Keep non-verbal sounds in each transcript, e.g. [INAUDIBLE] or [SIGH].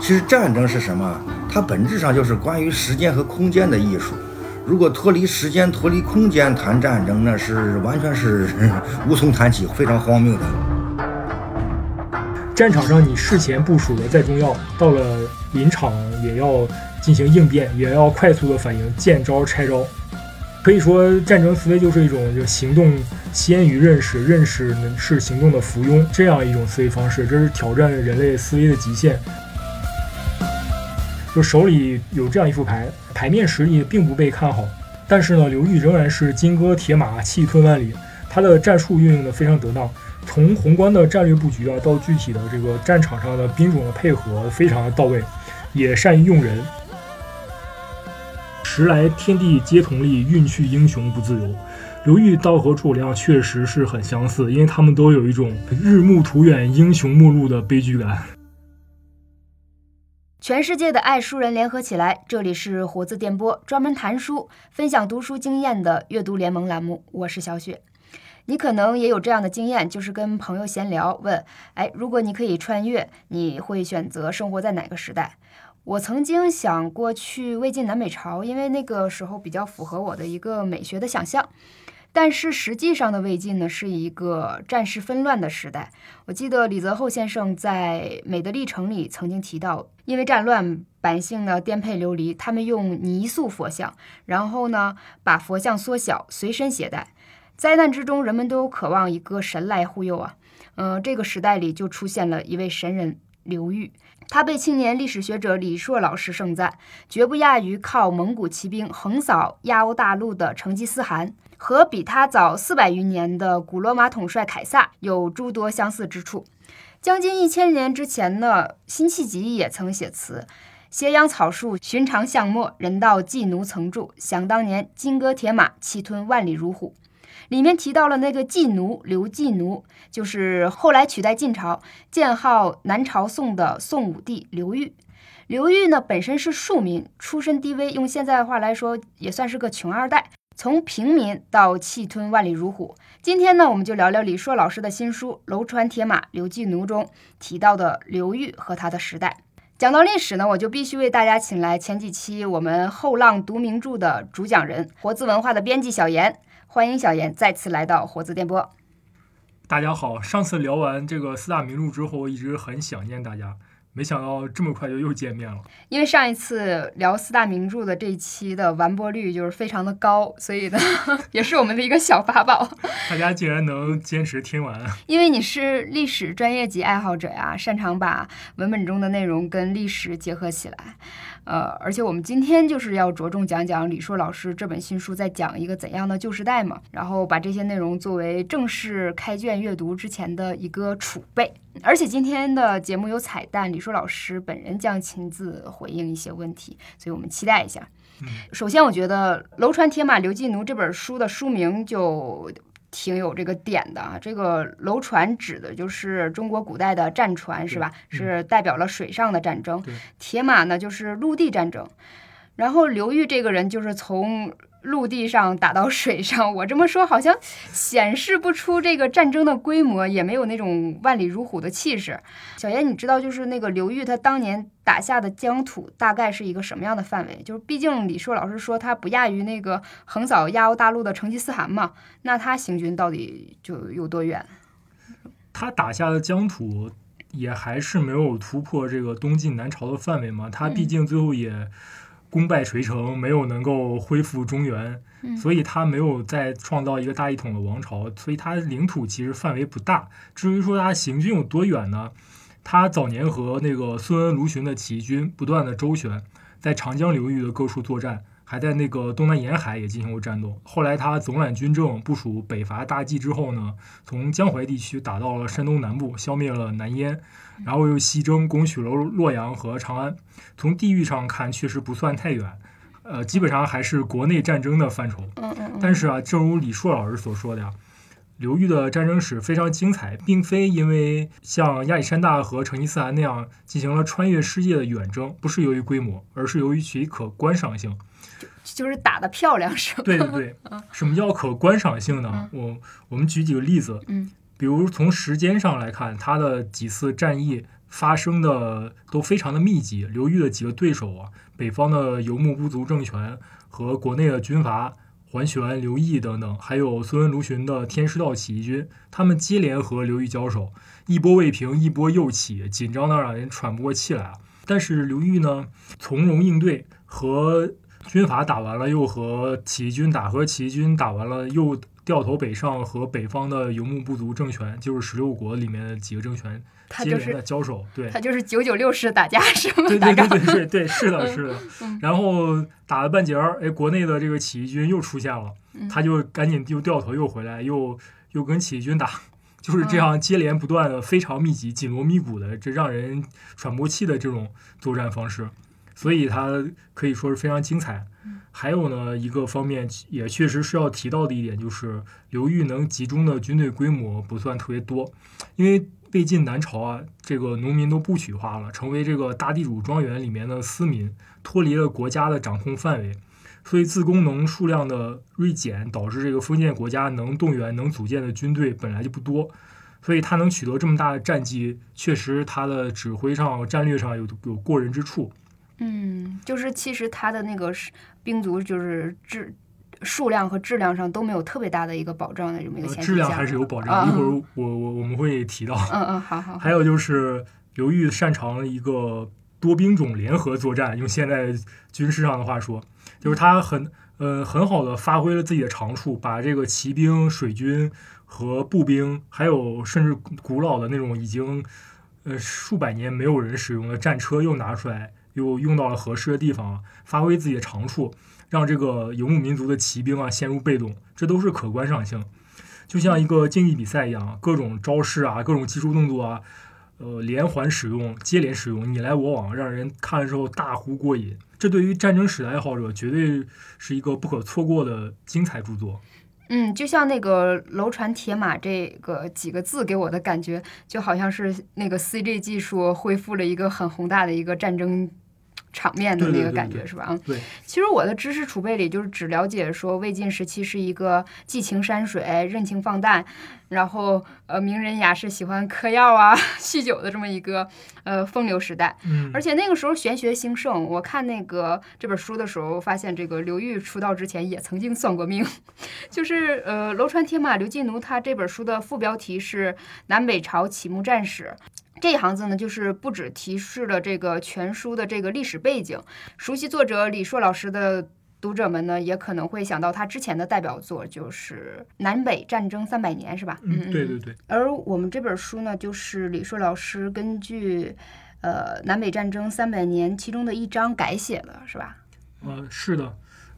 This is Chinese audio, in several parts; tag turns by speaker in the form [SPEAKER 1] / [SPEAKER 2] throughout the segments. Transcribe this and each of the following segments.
[SPEAKER 1] 其实战争是什么？它本质上就是关于时间和空间的艺术。如果脱离时间、脱离空间谈战争，那是完全是 [LAUGHS] 无从谈起，非常荒谬的。
[SPEAKER 2] 战场上你事前部署的再重要，到了临场也要进行应变，也要快速的反应，见招拆招。可以说，战争思维就是一种就行动先于认识，认识是行动的附庸这样一种思维方式，这是挑战人类思维的极限。就手里有这样一副牌，牌面实力并不被看好，但是呢，刘裕仍然是金戈铁马，气吞万里。他的战术运用的非常得当，从宏观的战略布局啊，到具体的这个战场上的兵种的配合，非常的到位，也善于用人。时来天地皆同力，运去英雄不自由。刘裕到和诸葛亮确实是很相似，因为他们都有一种日暮途远，英雄末路的悲剧感。
[SPEAKER 3] 全世界的爱书人联合起来，这里是活字电波，专门谈书、分享读书经验的阅读联盟栏目。我是小雪。你可能也有这样的经验，就是跟朋友闲聊，问：哎，如果你可以穿越，你会选择生活在哪个时代？我曾经想过去魏晋南北朝，因为那个时候比较符合我的一个美学的想象。但是实际上的魏晋呢，是一个战事纷乱的时代。我记得李泽厚先生在《美的历程》里曾经提到，因为战乱，百姓呢颠沛流离，他们用泥塑佛像，然后呢把佛像缩小，随身携带。灾难之中，人们都渴望一个神来护佑啊。嗯，这个时代里就出现了一位神人刘裕，他被青年历史学者李硕老师盛赞，绝不亚于靠蒙古骑兵横扫亚欧大陆的成吉思汗。和比他早四百余年的古罗马统帅凯撒有诸多相似之处。将近一千年之前呢，辛弃疾也曾写词：“斜阳草树，寻常巷陌，人道寄奴曾住。想当年，金戈铁马，气吞万里如虎。”里面提到了那个妓奴刘季奴，就是后来取代晋朝建号南朝宋的宋武帝刘裕。刘裕呢，本身是庶民，出身低微，用现在的话来说，也算是个穷二代。从平民到气吞万里如虎。今天呢，我们就聊聊李硕老师的新书《楼船铁马刘季奴》中提到的刘裕和他的时代。讲到历史呢，我就必须为大家请来前几期我们后浪读名著的主讲人，活字文化的编辑小严。欢迎小严再次来到活字电波。
[SPEAKER 2] 大家好，上次聊完这个四大名著之后，一直很想念大家。没想到这么快就又见面了。
[SPEAKER 3] 因为上一次聊四大名著的这一期的完播率就是非常的高，所以呢，[LAUGHS] 也是我们的一个小法宝。
[SPEAKER 2] 大家竟然能坚持听完。
[SPEAKER 3] 因为你是历史专业级爱好者呀，擅长把文本中的内容跟历史结合起来。呃，而且我们今天就是要着重讲讲李硕老师这本新书在讲一个怎样的旧时代嘛，然后把这些内容作为正式开卷阅读之前的一个储备。而且今天的节目有彩蛋，李硕老师本人将亲自回应一些问题，所以我们期待一下。首先，我觉得《楼船铁马刘季奴》这本书的书名就。挺有这个点的啊，这个楼船指的就是中国古代的战船，是吧？是代表了水上的战争。铁马呢，就是陆地战争。然后刘裕这个人就是从。陆地上打到水上，我这么说好像显示不出这个战争的规模，也没有那种万里如虎的气势。小严，你知道就是那个刘裕他当年打下的疆土大概是一个什么样的范围？就是毕竟李硕老师说他不亚于那个横扫亚欧大陆的成吉思汗嘛，那他行军到底就有多远？
[SPEAKER 2] 他打下的疆土也还是没有突破这个东晋南朝的范围嘛，他毕竟最后也。功败垂成，没有能够恢复中原，所以他没有再创造一个大一统的王朝，所以他领土其实范围不大。至于说他行军有多远呢？他早年和那个孙恩、卢循的起义军不断的周旋，在长江流域的各处作战。还在那个东南沿海也进行过战斗。后来他总揽军政，部署北伐大计之后呢，从江淮地区打到了山东南部，消灭了南燕，然后又西征攻取了洛阳和长安。从地域上看，确实不算太远，呃，基本上还是国内战争的范畴。但是啊，正如李硕老师所说的呀，刘裕的战争史非常精彩，并非因为像亚历山大和成吉思汗那样进行了穿越世界的远征，不是由于规模，而是由于其可观赏性。
[SPEAKER 3] 就是打的漂亮，是吧？
[SPEAKER 2] 对对对。什么叫可观赏性呢？我我们举几个例子。
[SPEAKER 3] 嗯。
[SPEAKER 2] 比如从时间上来看，他的几次战役发生的都非常的密集。刘裕的几个对手啊，北方的游牧部族政权和国内的军阀桓玄、刘毅等等，还有孙文、卢循的天师道起义军，他们接连和刘裕交手，一波未平，一波又起，紧张的让人喘不过气来啊。但是刘裕呢，从容应对，和军阀打完了，又和起义军打，和起义军打完了，又掉头北上，和北方的游牧部族政权，就是十六国里面的几个政权接连的交手。对，
[SPEAKER 3] 他就是九九六式打架，是吗？
[SPEAKER 2] 对对对对对对，是的，是的。然后打了半截儿，哎，国内的这个起义军又出现了，他就赶紧又掉头又回来，又又跟起义军打。就是这样接连不断的、非常密集、紧锣密鼓的，这让人喘不过气的这种作战方式，所以它可以说是非常精彩。还有呢，一个方面也确实是要提到的一点，就是刘裕能集中的军队规模不算特别多，因为魏晋南朝啊，这个农民都不取化了，成为这个大地主庄园里面的私民，脱离了国家的掌控范围。所以自工农数量的锐减，导致这个封建国家能动员、能组建的军队本来就不多，所以他能取得这么大的战绩，确实他的指挥上、战略上有有过人之处。
[SPEAKER 3] 嗯，就是其实他的那个兵卒，就是质数量和质量上都没有特别大的一个保障的这么一个前
[SPEAKER 2] 提质量还是有保障，一会儿我我我们会提到。
[SPEAKER 3] 嗯嗯，好好。
[SPEAKER 2] 还有就是刘裕擅长一个多兵种联合作战，用现在军事上的话说。就是他很呃很好的发挥了自己的长处，把这个骑兵、水军和步兵，还有甚至古老的那种已经呃数百年没有人使用的战车又拿出来，又用到了合适的地方，发挥自己的长处，让这个游牧民族的骑兵啊陷入被动，这都是可观赏性。就像一个竞技比赛一样，各种招式啊，各种技术动作啊，呃连环使用、接连使用，你来我往，让人看了之后大呼过瘾。这对于战争史的爱好者，绝对是一个不可错过的精彩著作。
[SPEAKER 3] 嗯，就像那个“楼船铁马”这个几个字给我的感觉，就好像是那个 CG 技术恢复了一个很宏大的一个战争。场面的那个感觉是吧？嗯，
[SPEAKER 2] 对。
[SPEAKER 3] 其实我的知识储备里就是只了解说魏晋时期是一个寄情山水、任情放诞，然后呃名人雅士喜欢嗑药啊、[LAUGHS] 酗酒的这么一个呃风流时代。
[SPEAKER 2] 嗯。
[SPEAKER 3] 而且那个时候玄学兴盛，我看那个这本书的时候，发现这个刘裕出道之前也曾经算过命，[LAUGHS] 就是呃楼船铁马刘继奴他这本书的副标题是南北朝启幕战史。这一行字呢，就是不止提示了这个全书的这个历史背景。熟悉作者李硕老师的读者们呢，也可能会想到他之前的代表作，就是《南北战争三百年》，是吧？
[SPEAKER 2] 嗯，对对对。
[SPEAKER 3] 而我们这本书呢，就是李硕老师根据呃《南北战争三百年》其中的一章改写的，是吧？
[SPEAKER 2] 呃，是的，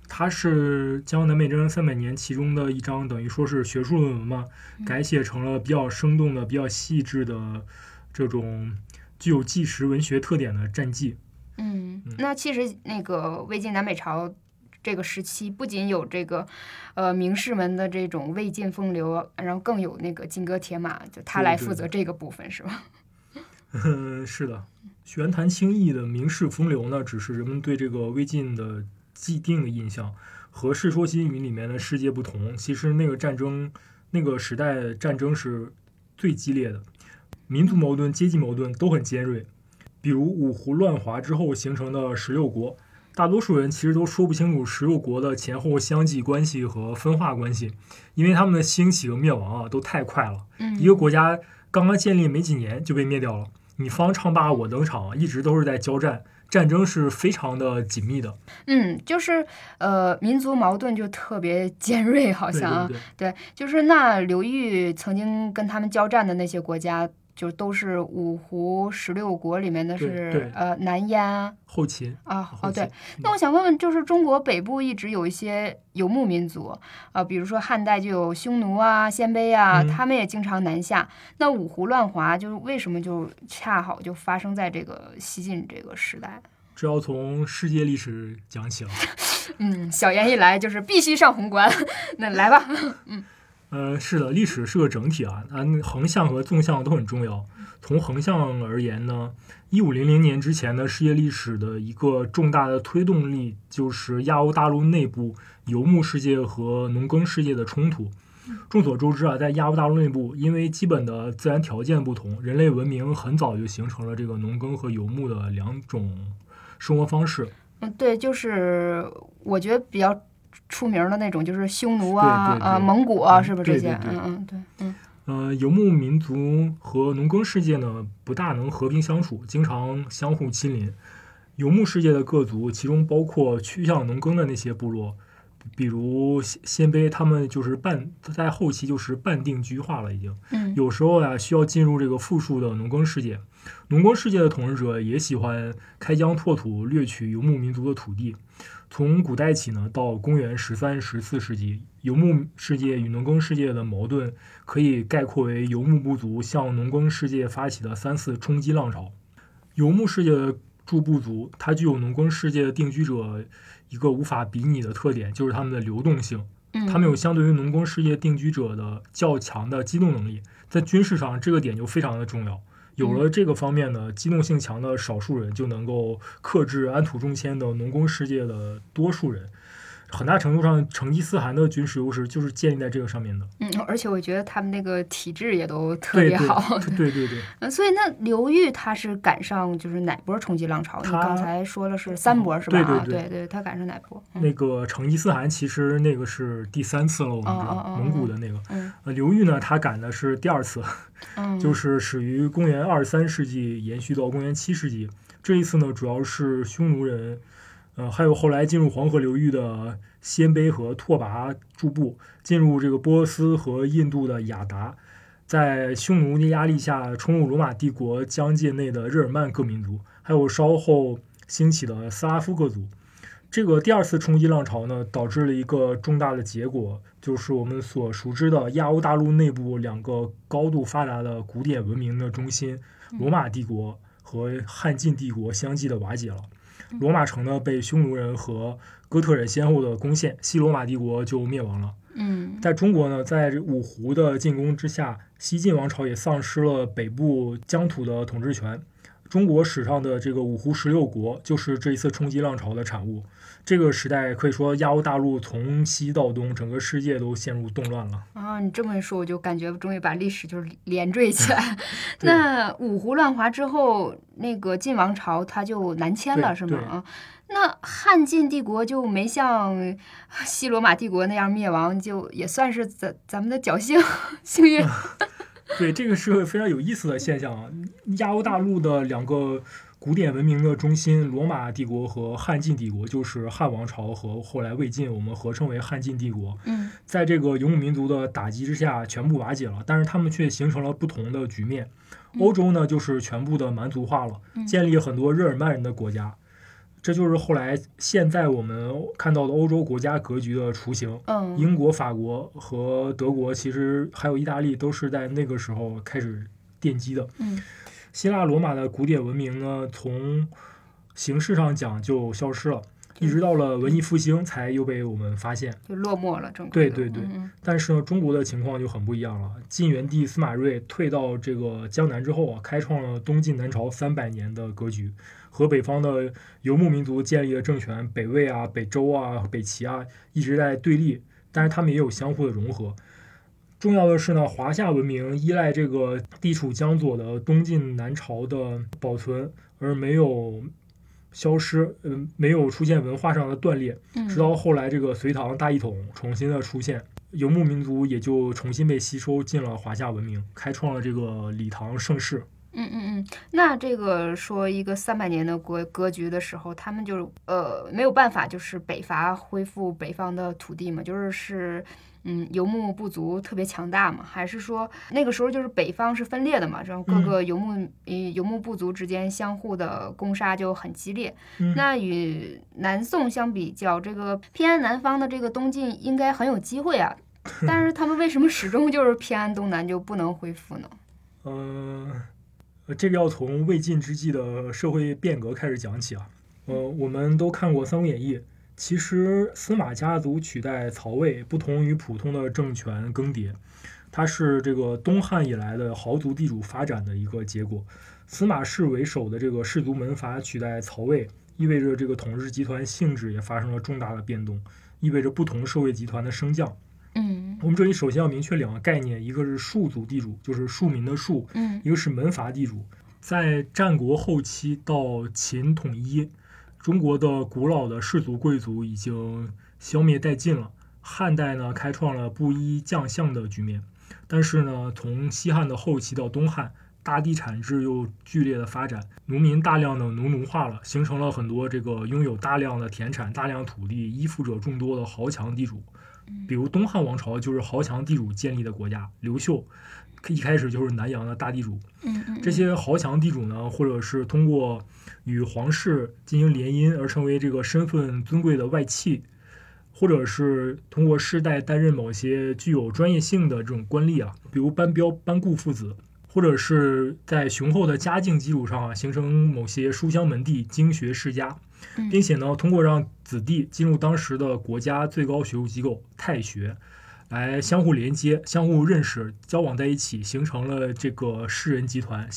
[SPEAKER 2] 他是将《南北战争三百年》其中的一章，等于说是学术论文嘛，改写成了比较生动的、比较细致的。这种具有纪实文学特点的战记，
[SPEAKER 3] 嗯，那其实那个魏晋南北朝这个时期，不仅有这个呃名士们的这种魏晋风流，然后更有那个金戈铁马，就他来负责这个部分，是吧？
[SPEAKER 2] 嗯，[LAUGHS] 是的，玄谈清逸的名士风流呢，只是人们对这个魏晋的既定的印象，和《世说新语》里面的世界不同。其实那个战争，那个时代战争是最激烈的。民族矛盾、阶级矛盾都很尖锐，比如五胡乱华之后形成的十六国，大多数人其实都说不清楚十六国的前后相继关系和分化关系，因为他们的兴起和灭亡啊都太快了。一个国家刚刚建立没几年就被灭掉了，你方唱罢我登场，一直都是在交战，战争是非常的紧密的。
[SPEAKER 3] 嗯，就是呃，民族矛盾就特别尖锐，好像啊，
[SPEAKER 2] 对，
[SPEAKER 3] 就是那刘裕曾经跟他们交战的那些国家。就都是五胡十六国里面的是呃南燕、
[SPEAKER 2] 后秦
[SPEAKER 3] 啊哦对，那我想问问，就是中国北部一直有一些游牧民族啊，比如说汉代就有匈奴啊、鲜卑啊，他们也经常南下。那五胡乱华就是为什么就恰好就发生在这个西晋这个时代？
[SPEAKER 2] 这要从世界历史讲起了。[LAUGHS]
[SPEAKER 3] 嗯，小言一来就是必须上宏观，[LAUGHS] 那来吧，[LAUGHS] 嗯。
[SPEAKER 2] 呃，是的，历史是个整体啊，它横向和纵向都很重要。从横向而言呢，一五零零年之前的世界历史的一个重大的推动力就是亚欧大陆内部游牧世界和农耕世界的冲突。众所周知啊，在亚欧大陆内部，因为基本的自然条件不同，人类文明很早就形成了这个农耕和游牧的两种生活方式。
[SPEAKER 3] 嗯，对，就是我觉得比较出名的那种，就是匈奴啊，啊，蒙古啊，是不是这些？嗯嗯，对，嗯。
[SPEAKER 2] 呃，游牧民族和农耕世界呢，不大能和平相处，经常相互欺凌。游牧世界的各族，其中包括趋向农耕的那些部落，比如鲜卑，他们就是半在后期就是半定居化了，已经。
[SPEAKER 3] 嗯。
[SPEAKER 2] 有时候呀，需要进入这个富庶的农耕世界。农耕世界的统治者也喜欢开疆拓土，掠取游牧民族的土地。从古代起呢，到公元十三、十四世纪，游牧世界与农耕世界的矛盾可以概括为游牧部族向农耕世界发起的三次冲击浪潮。游牧世界的诸部族，它具有农耕世界的定居者一个无法比拟的特点，就是他们的流动性。他们有相对于农耕世界定居者的较强的机动能力，在军事上这个点就非常的重要。有了这个方面呢，机动性强的少数人就能够克制安土重迁的农工世界的多数人。很大程度上，成吉思汗的军事优势就是建立在这个上面的。
[SPEAKER 3] 嗯，而且我觉得他们那个体制也都特别好。
[SPEAKER 2] 对对对。[LAUGHS]
[SPEAKER 3] 嗯，所以那刘裕他是赶上就是哪波冲击浪潮？你刚才说了是三波是吧？
[SPEAKER 2] 对
[SPEAKER 3] 对对，他赶上哪波？
[SPEAKER 2] 那个成吉思汗其实那个是第三次了，我们知道蒙古的那个。
[SPEAKER 3] 嗯。
[SPEAKER 2] 呃，刘裕呢，他赶的是第二次，[LAUGHS] 就是始于公元二三世纪，延续到公元七世纪。这一次呢，主要是匈奴人。呃，还有后来进入黄河流域的鲜卑和拓跋诸部，进入这个波斯和印度的雅达，在匈奴的压力下冲入罗马帝国疆界内的日耳曼各民族，还有稍后兴起的斯拉夫各族。这个第二次冲击浪潮呢，导致了一个重大的结果，就是我们所熟知的亚欧大陆内部两个高度发达的古典文明的中心——罗马帝国和汉晋帝国相继的瓦解了。罗马城呢被匈奴人和哥特人先后的攻陷，西罗马帝国就灭亡了。
[SPEAKER 3] 嗯，
[SPEAKER 2] 在中国呢，在五胡的进攻之下，西晋王朝也丧失了北部疆土的统治权。中国史上的这个五胡十六国，就是这一次冲击浪潮的产物。这个时代可以说，亚欧大陆从西到东，整个世界都陷入动乱了。
[SPEAKER 3] 啊，你这么一说，我就感觉终于把历史就是连缀起来。[LAUGHS] 那五胡乱华之后，那个晋王朝它就南迁了，是吗？啊，那汉晋帝国就没像西罗马帝国那样灭亡，就也算是咱咱们的侥幸幸运。[LAUGHS]
[SPEAKER 2] 对，这个是个非常有意思的现象啊！亚欧大陆的两个古典文明的中心——罗马帝国和汉晋帝国，就是汉王朝和后来魏晋，我们合称为汉晋帝国。
[SPEAKER 3] 嗯，
[SPEAKER 2] 在这个游牧民族的打击之下，全部瓦解了。但是他们却形成了不同的局面。欧洲呢，就是全部的蛮族化了，建立很多日耳曼人的国家。这就是后来现在我们看到的欧洲国家格局的雏形。
[SPEAKER 3] 嗯，
[SPEAKER 2] 英国、法国和德国，其实还有意大利，都是在那个时候开始奠基的。
[SPEAKER 3] 嗯，
[SPEAKER 2] 希腊罗马的古典文明呢，从形式上讲就消失了，一直到了文艺复兴才又被我们发现，
[SPEAKER 3] 就落寞了。
[SPEAKER 2] 对对对。
[SPEAKER 3] 嗯
[SPEAKER 2] 但是呢，中国的情况就很不一样了。晋元帝司马睿退到这个江南之后啊，开创了东晋南朝三百年的格局。和北方的游牧民族建立的政权，北魏啊、北周啊、北齐啊，一直在对立，但是他们也有相互的融合。重要的是呢，华夏文明依赖这个地处江左的东晋南朝的保存，而没有消失，嗯，没有出现文化上的断裂。直到后来这个隋唐大一统重新的出现，游牧民族也就重新被吸收进了华夏文明，开创了这个李唐盛世。
[SPEAKER 3] 嗯嗯嗯，那这个说一个三百年的国格局的时候，他们就是呃没有办法，就是北伐恢复北方的土地嘛，就是是嗯游牧部族特别强大嘛，还是说那个时候就是北方是分裂的嘛，然后各个游牧呃游牧部族之间相互的攻杀就很激烈。那与南宋相比较，这个偏安南方的这个东晋应该很有机会啊，[LAUGHS] 但是他们为什么始终就是偏安东南就不能恢复呢？
[SPEAKER 2] 嗯。[LAUGHS] 这个要从魏晋之际的社会变革开始讲起啊。呃，我们都看过《三国演义》，其实司马家族取代曹魏，不同于普通的政权更迭，它是这个东汉以来的豪族地主发展的一个结果。司马氏为首的这个氏族门阀取代曹魏，意味着这个统治集团性质也发生了重大的变动，意味着不同社会集团的升降。
[SPEAKER 3] 嗯。
[SPEAKER 2] 我们这里首先要明确两个概念，一个是庶族地主，就是庶民的庶；
[SPEAKER 3] 嗯
[SPEAKER 2] 一个是门阀地主。在战国后期到秦统一，中国的古老的氏族贵族已经消灭殆尽了。汉代呢，开创了布衣将相的局面，但是呢，从西汉的后期到东汉，大地产制又剧烈的发展，农民大量的农奴化了，形成了很多这个拥有大量的田产、大量土地、依附者众多的豪强地主。比如东汉王朝就是豪强地主建立的国家，刘秀一开始就是南阳的大地主。这些豪强地主呢，或者是通过与皇室进行联姻而成为这个身份尊贵的外戚，或者是通过世代担任某些具有专业性的这种官吏啊，比如班彪、班固父子，或者是在雄厚的家境基础上啊，形成某些书香门第、经学世家，并且呢，通过让子弟进入当时的国家最高学术机构太学。来相互连接、相互认识、交往在一起，形成了这个士人集团，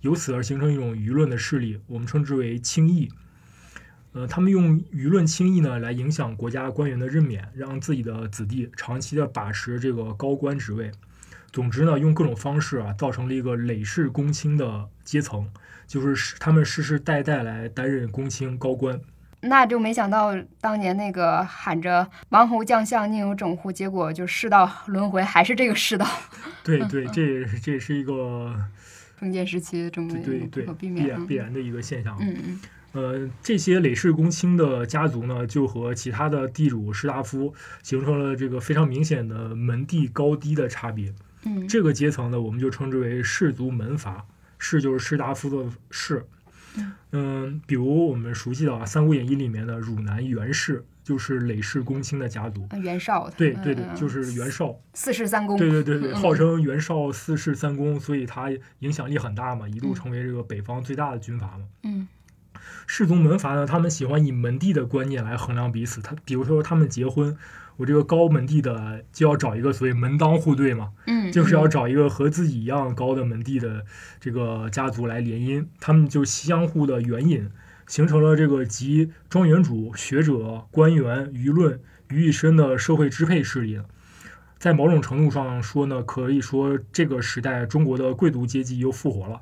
[SPEAKER 2] 由此而形成一种舆论的势力，我们称之为轻议。呃，他们用舆论轻议呢来影响国家官员的任免，让自己的子弟长期的把持这个高官职位。总之呢，用各种方式啊，造成了一个累世公卿的阶层，就是他们世世代代来担任公卿高官。
[SPEAKER 3] 那就没想到当年那个喊着“王侯将相宁有种乎”，结果就世道轮回还是这个世道。[LAUGHS]
[SPEAKER 2] 对对，[LAUGHS] 这也是这也是一个
[SPEAKER 3] 封建时期这么
[SPEAKER 2] 对对
[SPEAKER 3] 不可避
[SPEAKER 2] 必然必然的一个现象。
[SPEAKER 3] 嗯嗯
[SPEAKER 2] 呃，这些累世公卿的家族呢，就和其他的地主士大夫形成了这个非常明显的门第高低的差别。
[SPEAKER 3] 嗯，
[SPEAKER 2] 这个阶层呢，我们就称之为士族门阀，士就是士大夫的士。嗯，比如我们熟悉的啊，《三国演义》里面的汝南袁氏，就是累世公卿的家族。
[SPEAKER 3] 啊袁绍，
[SPEAKER 2] 对对对
[SPEAKER 3] 嗯，
[SPEAKER 2] 就是袁绍。
[SPEAKER 3] 四世三公。
[SPEAKER 2] 对对对对，
[SPEAKER 3] 嗯
[SPEAKER 2] 号称袁绍四世三公，所以他影响力很大嘛，一度
[SPEAKER 3] 嗯
[SPEAKER 2] 成为这个北方最大的军阀嘛。
[SPEAKER 3] 嗯
[SPEAKER 2] 士族门阀呢，他们喜欢以门第的观念来衡量彼此。他比如说他们结婚，我这个高门第的就要找一个所谓门当户对嘛，
[SPEAKER 3] 嗯，
[SPEAKER 2] 就是要
[SPEAKER 3] 嗯
[SPEAKER 2] 找一个和自己一样高的门第的这个家族来联姻，他们就相互的援引，形成了这个集庄园主、学者、官员、舆论于一身的社会支配势力。在某种程度上说呢，可以说这个时代中国的贵族阶级又复活了。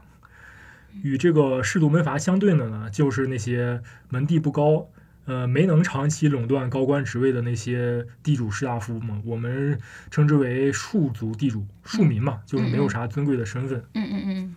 [SPEAKER 2] 与这个士族门阀相对的呢，就是那些门第不高，呃，没能长期垄断高官职位的那些地主士大夫嘛，我们称之为庶族地主、庶民嘛，就是没有啥尊贵的身份。
[SPEAKER 3] 嗯嗯嗯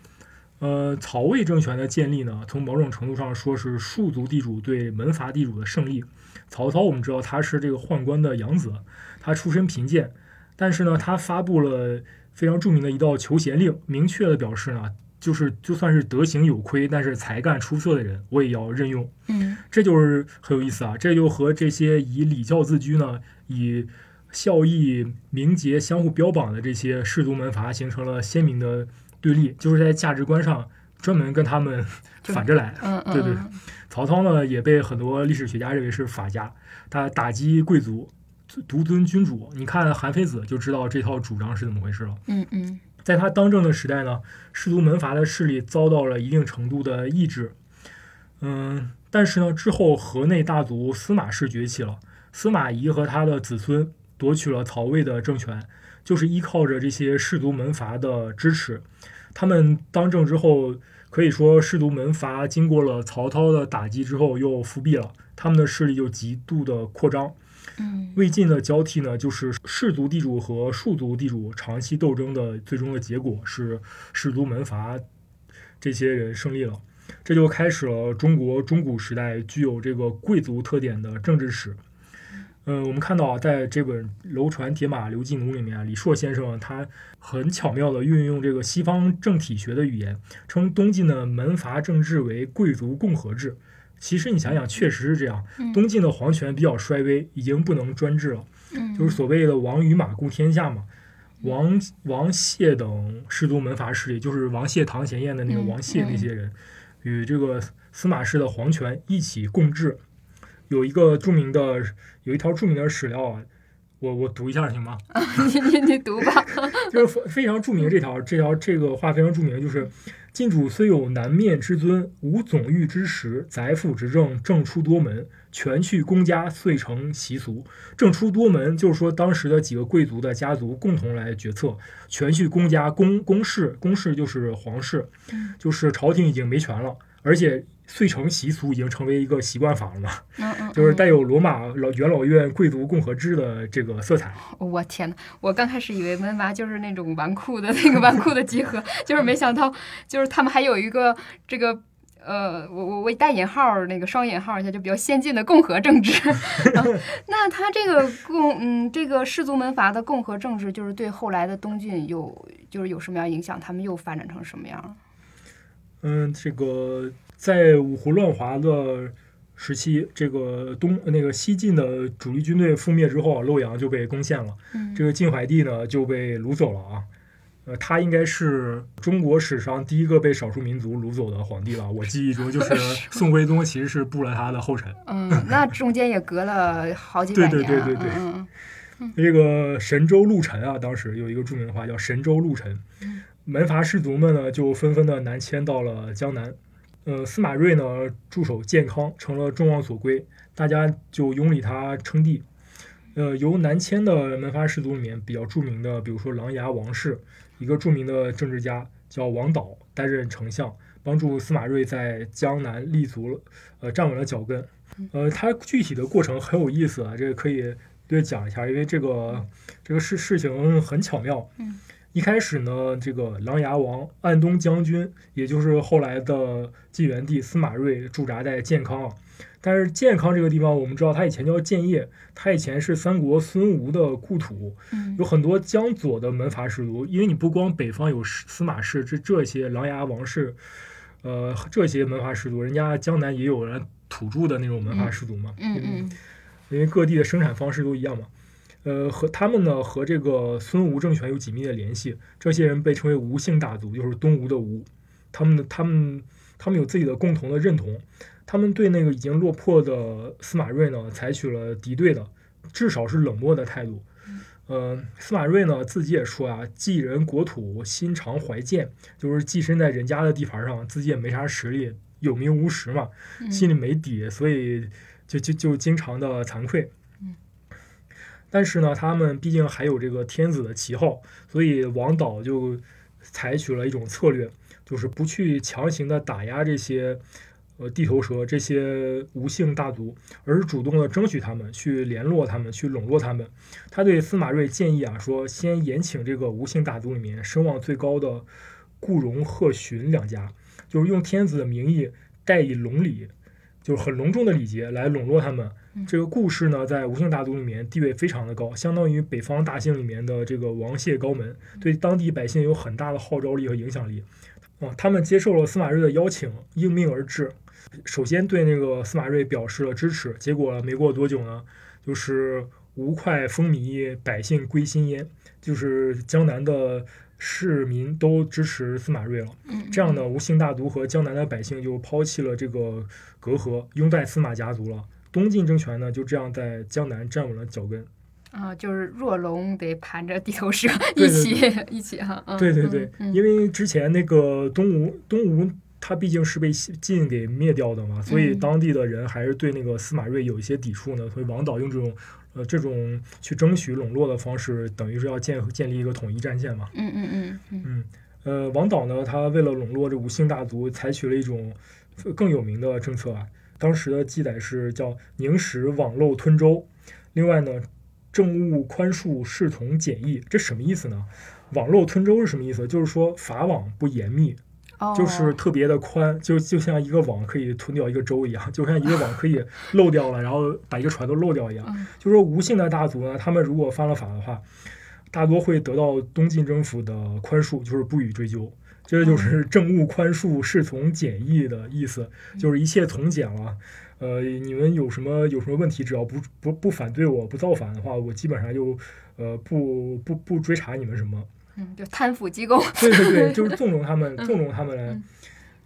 [SPEAKER 2] 呃，曹魏政权的建立呢，从某种程度上说是庶族地主对门阀地主的胜利。曹操我们知道他是这个宦官的养子，他出身贫贱，但是呢，他发布了非常著名的一道求贤令，明确的表示呢，就是就算是德行有亏，但是才干出色的人，我也要任用。
[SPEAKER 3] 嗯
[SPEAKER 2] 这就是很有意思啊！这就和这些以礼教自居呢，以孝义名节相互标榜的这些士族门阀形成了鲜明的对立，就是在价值观上专门跟他们 [LAUGHS] 反着来。
[SPEAKER 3] 嗯嗯，
[SPEAKER 2] 对对
[SPEAKER 3] 嗯
[SPEAKER 2] 曹操呢，也被很多历史学家认为是法家，他打击贵族，独尊君主。你看韩非子就知道这套主张是怎么回事了。
[SPEAKER 3] 嗯嗯
[SPEAKER 2] 在他当政的时代呢，士族门阀的势力遭到了一定程度的抑制。嗯，但是呢，之后河内大族司马氏崛起了，司马懿和他的子孙夺取了曹魏的政权，就是依靠着这些士族门阀的支持。他们当政之后，可以说士族门阀经过了曹操的打击之后又复辟了，他们的势力就极度的扩张。魏晋的交替呢，就是士族地主和庶族地主长期斗争的最终的结果是士族门阀这些人胜利了，这就开始了中国中古时代具有这个贵族特点的政治史。呃，我们看到啊，在这本《楼船铁马刘进奴》里面，李硕先生他很巧妙地运用这个西方政体学的语言，称东晋的门阀政治为贵族共和制。其实你想想，确实是这样。
[SPEAKER 3] 嗯
[SPEAKER 2] 东晋的皇权比较衰微，已经不能专制了，
[SPEAKER 3] 嗯，
[SPEAKER 2] 就是所谓的王与马顾天下嘛。王王谢等士族门阀势力，就是王谢、堂前燕的那个
[SPEAKER 3] 嗯
[SPEAKER 2] 王谢那些人，与这个司马氏的皇权一起共治。有一个著名的，有一条著名的史料啊，我我读一下行吗？[LAUGHS]
[SPEAKER 3] 你你你读吧。[LAUGHS]
[SPEAKER 2] 就是非常著名这条这条这个话非常著名，就是晋主虽有南面之尊，无总御之实，宰辅执政，政出多门，全去公家，遂成习俗。政出多门就是说当时的几个贵族的家族共同来决策，全去公家，公公室，公室就是皇室，就是朝廷已经没权了，而且。遂成习俗，已经成为一个习惯法了嘛？
[SPEAKER 3] 嗯嗯，[LAUGHS]
[SPEAKER 2] 就是带有罗马老元老院贵族共和制的这个色彩。[LAUGHS]
[SPEAKER 3] 我天呐，我刚开始以为门阀就是那种纨绔的 [LAUGHS] 那个纨绔的集合，就是没想到，就是他们还有一个这个呃，我我我带引号那个双引号一下，就比较先进的共和政治。那他这个共嗯，这个氏族门阀的共和政治，就是对后来的东晋有就是有什么样影响？他们又发展成什么样？
[SPEAKER 2] 嗯，这个。在五胡乱华的时期，这个东那个西晋的主力军队覆灭之后，洛阳就被攻陷了。这个晋怀帝呢就被掳走了啊。呃，他应该是中国史上第一个被少数民族掳走的皇帝了。我记忆中就是 [LAUGHS] 宋徽宗，其实是步了他的后尘。
[SPEAKER 3] 嗯，那中间也隔了好几百
[SPEAKER 2] 年。对对对对对。
[SPEAKER 3] 嗯
[SPEAKER 2] 这个神州陆沉啊，当时有一个著名的话叫神州陆沉。门阀士族们呢就纷纷的南迁到了江南。呃，司马睿呢驻守建康，成了众望所归，大家就拥立他称帝。呃，由南迁的门阀士族里面比较著名的，比如说琅琊王氏，一个著名的政治家叫王导，担任丞相，帮助司马睿在江南立足了，呃，站稳了脚跟。呃，他具体的过程很有意思啊，这个可以略讲一下，因为这个这个事事情很巧妙。一开始呢，这个琅琊王安东将军，也就是后来的晋元帝司马睿驻扎在建康。但是建康这个地方，我们知道它以前叫建业，它以前是三国孙吴的故土，有很多江左的门阀士族。因为你不光北方有司马氏这这些琅琊王氏，呃，这些门阀士族，人家江南也有人土著的那种门阀士族嘛。
[SPEAKER 3] 嗯
[SPEAKER 2] 嗯，因为各地的生产方式都一样嘛。呃，和他们呢，和这个孙吴政权有紧密的联系。这些人被称为吴姓大族，就是东吴的吴。他们的他们他们有自己的共同的认同。他们对那个已经落魄的司马睿呢，采取了敌对的，至少是冷漠的态度。呃，司马睿呢自己也说啊，寄人国土，心常怀贱，就是寄身在人家的地盘上，自己也没啥实力，有名无实嘛，心里没底，所以就就就经常的惭愧。但是呢，他们毕竟还有这个天子的旗号，所以王导就采取了一种策略，就是不去强行的打压这些呃地头蛇、这些吴姓大族，而是主动的争取他们，去联络他们，去笼络他们。他对司马睿建议啊，说先延请这个吴姓大族里面声望最高的顾荣、贺荀两家，就是用天子的名义代以隆礼，就是很隆重的礼节来笼络他们。这个故事呢，在吴姓大族里面地位非常的高，相当于北方大姓里面的这个王谢高门，对当地百姓有很大的号召力和影响力。啊，他们接受了司马睿的邀请，应命而至。首先对那个司马睿表示了支持，结果没过多久呢，就是吴快风靡，百姓归心焉，就是江南的市民都支持司马睿了。这样呢，吴姓大族和江南的百姓就抛弃了这个隔阂，拥戴司马家族了。东晋政权呢，就这样在江南站稳了脚跟。
[SPEAKER 3] 啊，就是若龙得盘着地头蛇一起一起哈。
[SPEAKER 2] 对对对，因为之前那个东吴，东吴他毕竟是被晋给灭掉的嘛，所以当地的人还是对那个司马睿有一些抵触呢。所以王导用这种呃这种去争取笼络的方式，等于是要建建立一个统一战线嘛。
[SPEAKER 3] 嗯嗯嗯
[SPEAKER 2] 嗯。呃，王导呢，他为了笼络这吴姓大族，采取了一种更有名的政策啊。当时的记载是叫宁使网漏吞舟，另外呢，政务宽恕，视同简易，这什么意思呢？网漏吞舟是什么意思？就是说法网不严密，就是特别的宽，就就像一个网可以吞掉一个舟一样，就像一个网可以漏掉了，然后把一个船都漏掉一样。就是说吴姓的大族呢，他们如果犯了法的话，大多会得到东晋政府的宽恕，就是不予追究。这就是 [LAUGHS] 政务宽恕，事从简易的意思，就是一切从简了。呃，你们有什么有什么问题，只要不不不反对我不造反的话，我基本上就呃不不不追查你们什么。
[SPEAKER 3] 嗯，就贪腐机构。
[SPEAKER 2] 对对对，就是 [LAUGHS] 纵容他们，纵容他们来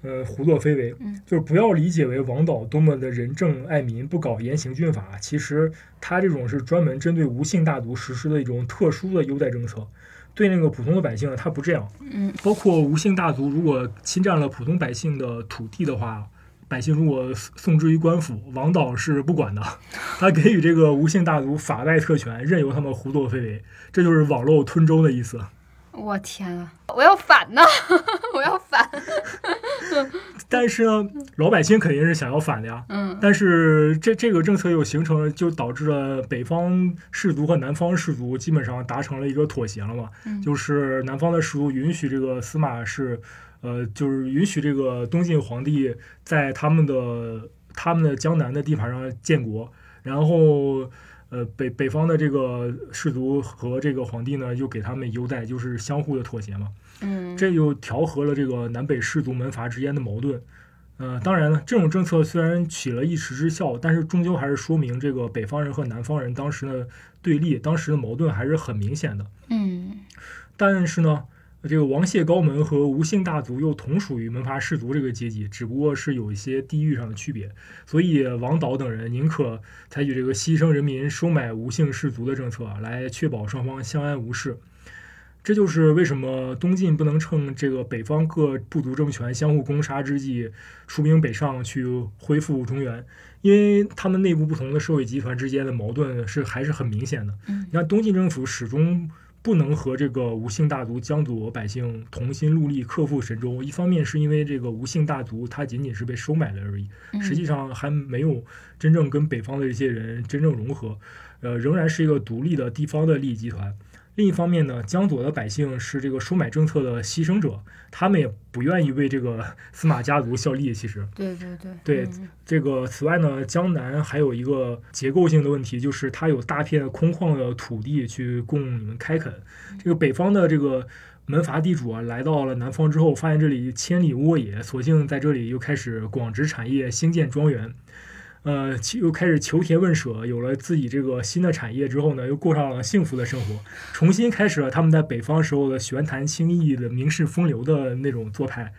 [SPEAKER 2] 呃胡作非为。就是不要理解为王导多么的仁政爱民，不搞严刑峻法。其实他这种是专门针对吴姓大族实施的一种特殊的优待政策。对那个普通的百姓，他不这样。
[SPEAKER 3] 嗯，
[SPEAKER 2] 包括吴姓大族，如果侵占了普通百姓的土地的话，百姓如果送之于官府，王导是不管的，[LAUGHS] 他给予这个吴姓大族法外特权，任由他们胡作非为，这就是网络吞舟的意思。
[SPEAKER 3] 我天啊！我要反呢！[LAUGHS] 我要反。[LAUGHS]
[SPEAKER 2] 但是呢，老百姓肯定是想要反的呀。
[SPEAKER 3] 嗯。
[SPEAKER 2] 但是这这个政策又形成了，就导致了北方士族和南方士族基本上达成了一个妥协了嘛。
[SPEAKER 3] 嗯。
[SPEAKER 2] 就是南方的士族允许这个司马氏，呃，就是允许这个东晋皇帝在他们的他们的江南的地盘上建国，然后呃北北方的这个氏族和这个皇帝呢，又给他们优待，就是相互的妥协嘛。
[SPEAKER 3] 嗯，
[SPEAKER 2] 这就调和了这个南北氏族门阀之间的矛盾。呃，当然了，这种政策虽然起了一时之效，但是终究还是说明这个北方人和南方人当时的对立，当时的矛盾还是很明显的。
[SPEAKER 3] 嗯，
[SPEAKER 2] 但是呢，这个王谢高门和吴姓大族又同属于门阀士族这个阶级，只不过是有一些地域上的区别，所以王导等人宁可采取这个牺牲人民收买吴姓士族的政策，来确保双方相安无事。这就是为什么东晋不能趁这个北方各部族政权相互攻杀之际，出兵北上去恢复中原，因为他们内部不同的社会集团之间的矛盾是还是很明显的。
[SPEAKER 3] 嗯
[SPEAKER 2] 你看，东晋政府始终不能和这个吴姓大族江左百姓同心戮力克复神州，一方面是因为这个吴姓大族他仅仅是被收买了而已，
[SPEAKER 3] 嗯
[SPEAKER 2] 实际上还没有真正跟北方的这些人真正融合，呃，仍然是一个独立的地方的利益集团。另一方面呢，江左的百姓是这个收买政策的牺牲者，他们也不愿意为这个 [LAUGHS] 司马家族效力。其实，
[SPEAKER 3] 对对对
[SPEAKER 2] 对
[SPEAKER 3] 嗯
[SPEAKER 2] 这个此外呢，江南还有一个结构性的问题，就是它有大片空旷的土地去供你们开垦。这个北方的这个门阀地主啊，来到了南方之后，发现这里千里沃野，索性在这里又开始广植产业，兴建庄园。呃，又开始求田问舍，有了自己这个新的产业之后呢，又过上了幸福的生活，重新开始了他们在北方时候的玄谈轻易的名士风流的那种做派，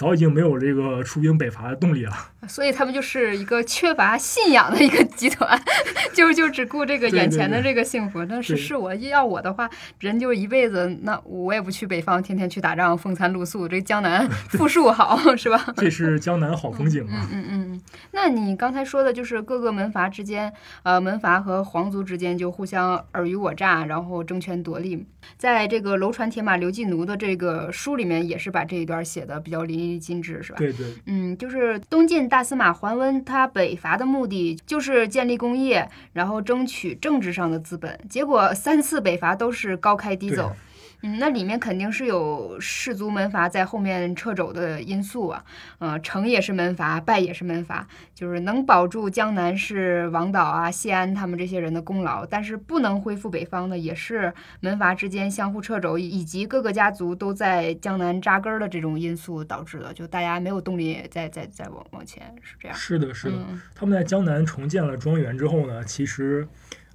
[SPEAKER 2] 早已经没有这个出兵北伐的动力了。
[SPEAKER 3] 所以他们就是一个缺乏信仰的一个集团，[LAUGHS] 就就只顾这个眼前的这个幸福。但是是我要我的话，人就一辈子，那我也不去北方，天天去打仗，风餐露宿，这江南富庶好 [LAUGHS] 是吧？
[SPEAKER 2] 这是江南好风景啊！
[SPEAKER 3] 嗯 [LAUGHS] 嗯嗯，那你刚才说的就是各个门阀之间，呃，门阀和皇族之间就互相尔虞我诈，然后争权夺利。在这个《楼船铁马刘季奴》的这个书里面，也是把这一段写的比较淋漓尽制，是吧？
[SPEAKER 2] 对对，
[SPEAKER 3] 嗯，就是东晋大司马桓温，他北伐的目的就是建立功业，然后争取政治上的资本。结果三次北伐都是高开低走。嗯，那里面肯定是有士族门阀在后面掣肘的因素啊。呃，成也是门阀，败也是门阀，就是能保住江南是王导啊、谢安他们这些人的功劳，但是不能恢复北方的，也是门阀之间相互掣肘，以及各个家族都在江南扎根儿的这种因素导致的，就大家没有动力再再再往往前，是这样。
[SPEAKER 2] 是的，是的。
[SPEAKER 3] 嗯
[SPEAKER 2] 他们在江南重建了庄园之后呢，其实，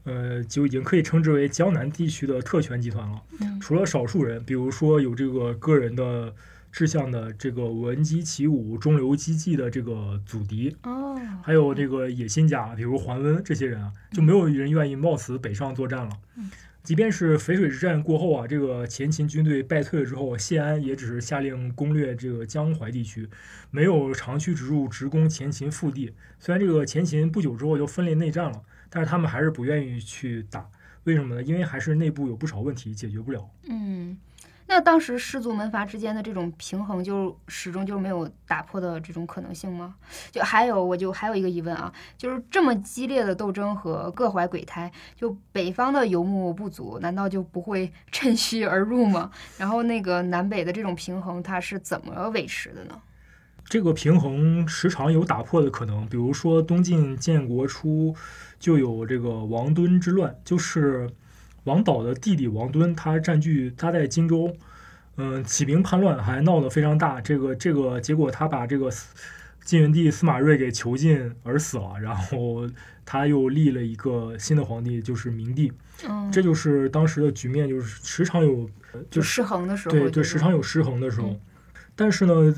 [SPEAKER 2] 呃，就已经可以称之为江南地区的特权集团了。
[SPEAKER 3] 嗯
[SPEAKER 2] 除了少数人，比如说有这个个人的志向的这个闻鸡起舞、中流击楫的这个祖狄，
[SPEAKER 3] 哦，
[SPEAKER 2] 还有这个野心家，比如桓温这些人啊，就没有人愿意冒死北上作战了。
[SPEAKER 3] 嗯
[SPEAKER 2] 即便是淝水之战过后啊，这个前秦军队败退了之后，谢安也只是下令攻略这个江淮地区，没有长驱直入直攻前秦腹地。虽然这个前秦不久之后就分裂内战了，但是他们还是不愿意去打。为什么呢？因为还是内部有不少问题解决不了。
[SPEAKER 3] 嗯，那当时士族门阀之间的这种平衡，就始终就没有打破的这种可能性吗？就还有，我就还有一个疑问啊，就是这么激烈的斗争和各怀鬼胎，就北方的游牧部族难道就不会趁虚而入吗？然后那个南北的这种平衡，它是怎么维持的呢？
[SPEAKER 2] 这个平衡时常有打破的可能，比如说东晋建国初就有这个王敦之乱，就是王导的弟弟王敦，他占据他在荆州，嗯，起兵叛乱，还闹得非常大。这个这个结果，他把这个晋元帝司马睿给囚禁而死了，然后他又立了一个新的皇帝，就是明帝。
[SPEAKER 3] 嗯，
[SPEAKER 2] 这就是当时的局面，就是时常有
[SPEAKER 3] 就失衡的时候，
[SPEAKER 2] 对对，
[SPEAKER 3] 就
[SPEAKER 2] 时常有失衡的时候。
[SPEAKER 3] 嗯
[SPEAKER 2] 但是呢，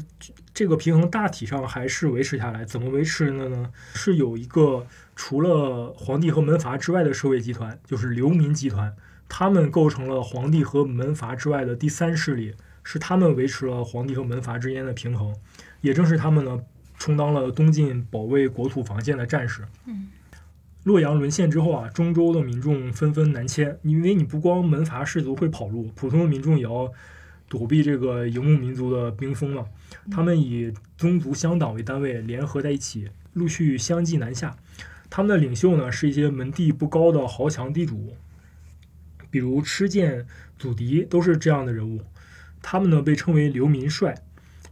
[SPEAKER 2] 这个平衡大体上还是维持下来。怎么维持的呢？是有一个除了皇帝和门阀之外的社会集团，就是流民集团，他们构成了皇帝和门阀之外的第三势力，是他们维持了皇帝和门阀之间的平衡，也正是他们呢，充当了东晋保卫国土防线的战士。
[SPEAKER 3] 嗯，
[SPEAKER 2] 洛阳沦陷之后啊，中州的民众纷纷南迁，因为你不光门阀士族会跑路，普通的民众也要躲避这个游牧民族的兵锋了。他们以宗族乡党为单位联合在一起，陆续相继南下。他们的领袖呢，是一些门第不高的豪强地主，比如吃剑、祖迪都是这样的人物。他们呢被称为流民帅，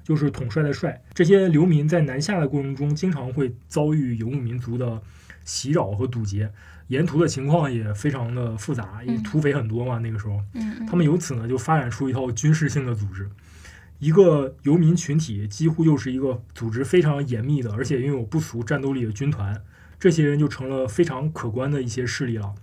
[SPEAKER 2] 就是统帅的帅。这些流民在南下的过程中，经常会遭遇游牧民族的袭扰和堵截，沿途的情况也非常的复杂，因为土匪很多嘛。那个时候，
[SPEAKER 3] 嗯
[SPEAKER 2] 他们由此呢就发展出一套军事性的组织。一个游民群体几乎就是一个组织非常严密的，而且拥有不俗战斗力的军团。这些人就成了非常可观的一些势力了。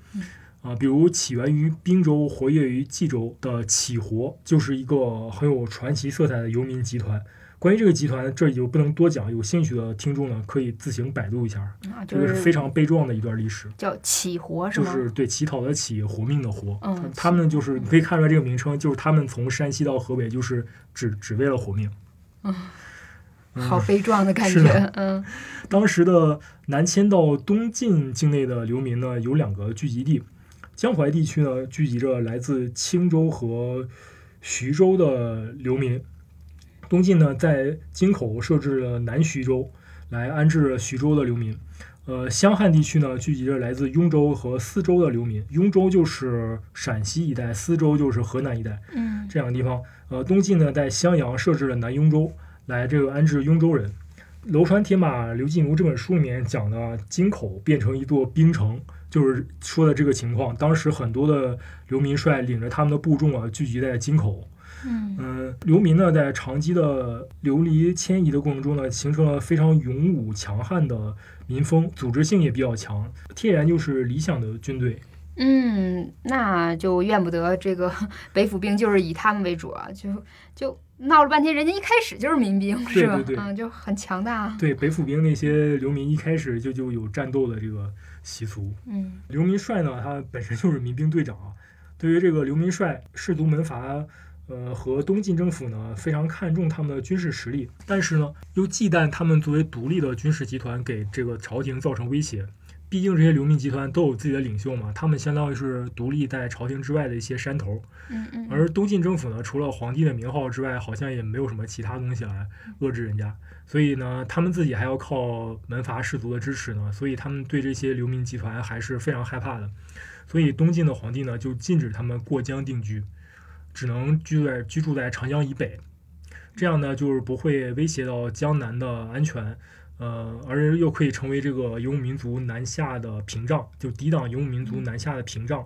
[SPEAKER 2] 啊，比如起源于滨州、活跃于冀州的起活，就是一个很有传奇色彩的游民集团。关于这个集团，这里就不能多讲，有兴趣的听众呢可以自行百度一下。
[SPEAKER 3] 啊，
[SPEAKER 2] 这个是非常悲壮的一段历史，
[SPEAKER 3] 叫乞活是吗？
[SPEAKER 2] 就是对乞讨的乞，活命的活。
[SPEAKER 3] 嗯
[SPEAKER 2] 他们就是你可以看出来这个名称，就是他们从山西到河北，就是只只为了活命。嗯
[SPEAKER 3] 好悲壮的感觉，嗯
[SPEAKER 2] 当时的南迁到东晋境内的流民呢，有两个聚集地。江淮地区呢，聚集着来自青州和徐州的流民；东晋呢，在京口设置了南徐州，来安置徐州的流民。呃，湘汉地区呢，聚集着来自雍州和司州的流民。雍州就是陕西一带，司州就是河南一带。
[SPEAKER 3] 嗯
[SPEAKER 2] 这两个地方。呃，东晋呢在襄阳设置了南雍州，来这个安置雍州人。《楼船铁马刘进如》这本书里面讲的京口变成一座冰城，就是说的这个情况。当时很多的流民率领着他们的部众啊聚集在京口。
[SPEAKER 3] 嗯
[SPEAKER 2] 嗯，流民呢在长期的流离迁移的过程中呢，形成了非常勇武强悍的民风，组织性也比较强，天然就是理想的军队。
[SPEAKER 3] 嗯，那就怨不得这个 [LAUGHS] 北府兵就是以他们为主啊，就就闹了半天，人家一开始就是民兵是吧？
[SPEAKER 2] 对对
[SPEAKER 3] 嗯，就很强大。
[SPEAKER 2] 对北府兵那些流民一开始就就有战斗的这个习俗。
[SPEAKER 3] 嗯
[SPEAKER 2] 流民帅呢，他本身就是民兵队长啊。对于这个流民帅，士族门阀，呃和东晋政府呢非常看重他们的军事实力，但是呢又忌惮他们作为独立的军事集团给这个朝廷造成威胁。毕竟这些流民集团都有自己的领袖嘛，他们相当于是独立在朝廷之外的一些山头。
[SPEAKER 3] 嗯嗯，
[SPEAKER 2] 而东晋政府呢，除了皇帝的名号之外，好像也没有什么其他东西来遏制人家。所以呢，他们自己还要靠门阀士族的支持呢，所以他们对这些流民集团还是非常害怕的。所以东晋的皇帝呢，就禁止他们过江定居，只能居住在居住在长江以北，这样呢，就是不会威胁到江南的安全。呃，而又可以成为这个游牧民族南下的屏障，就抵挡游牧民族南下的屏障。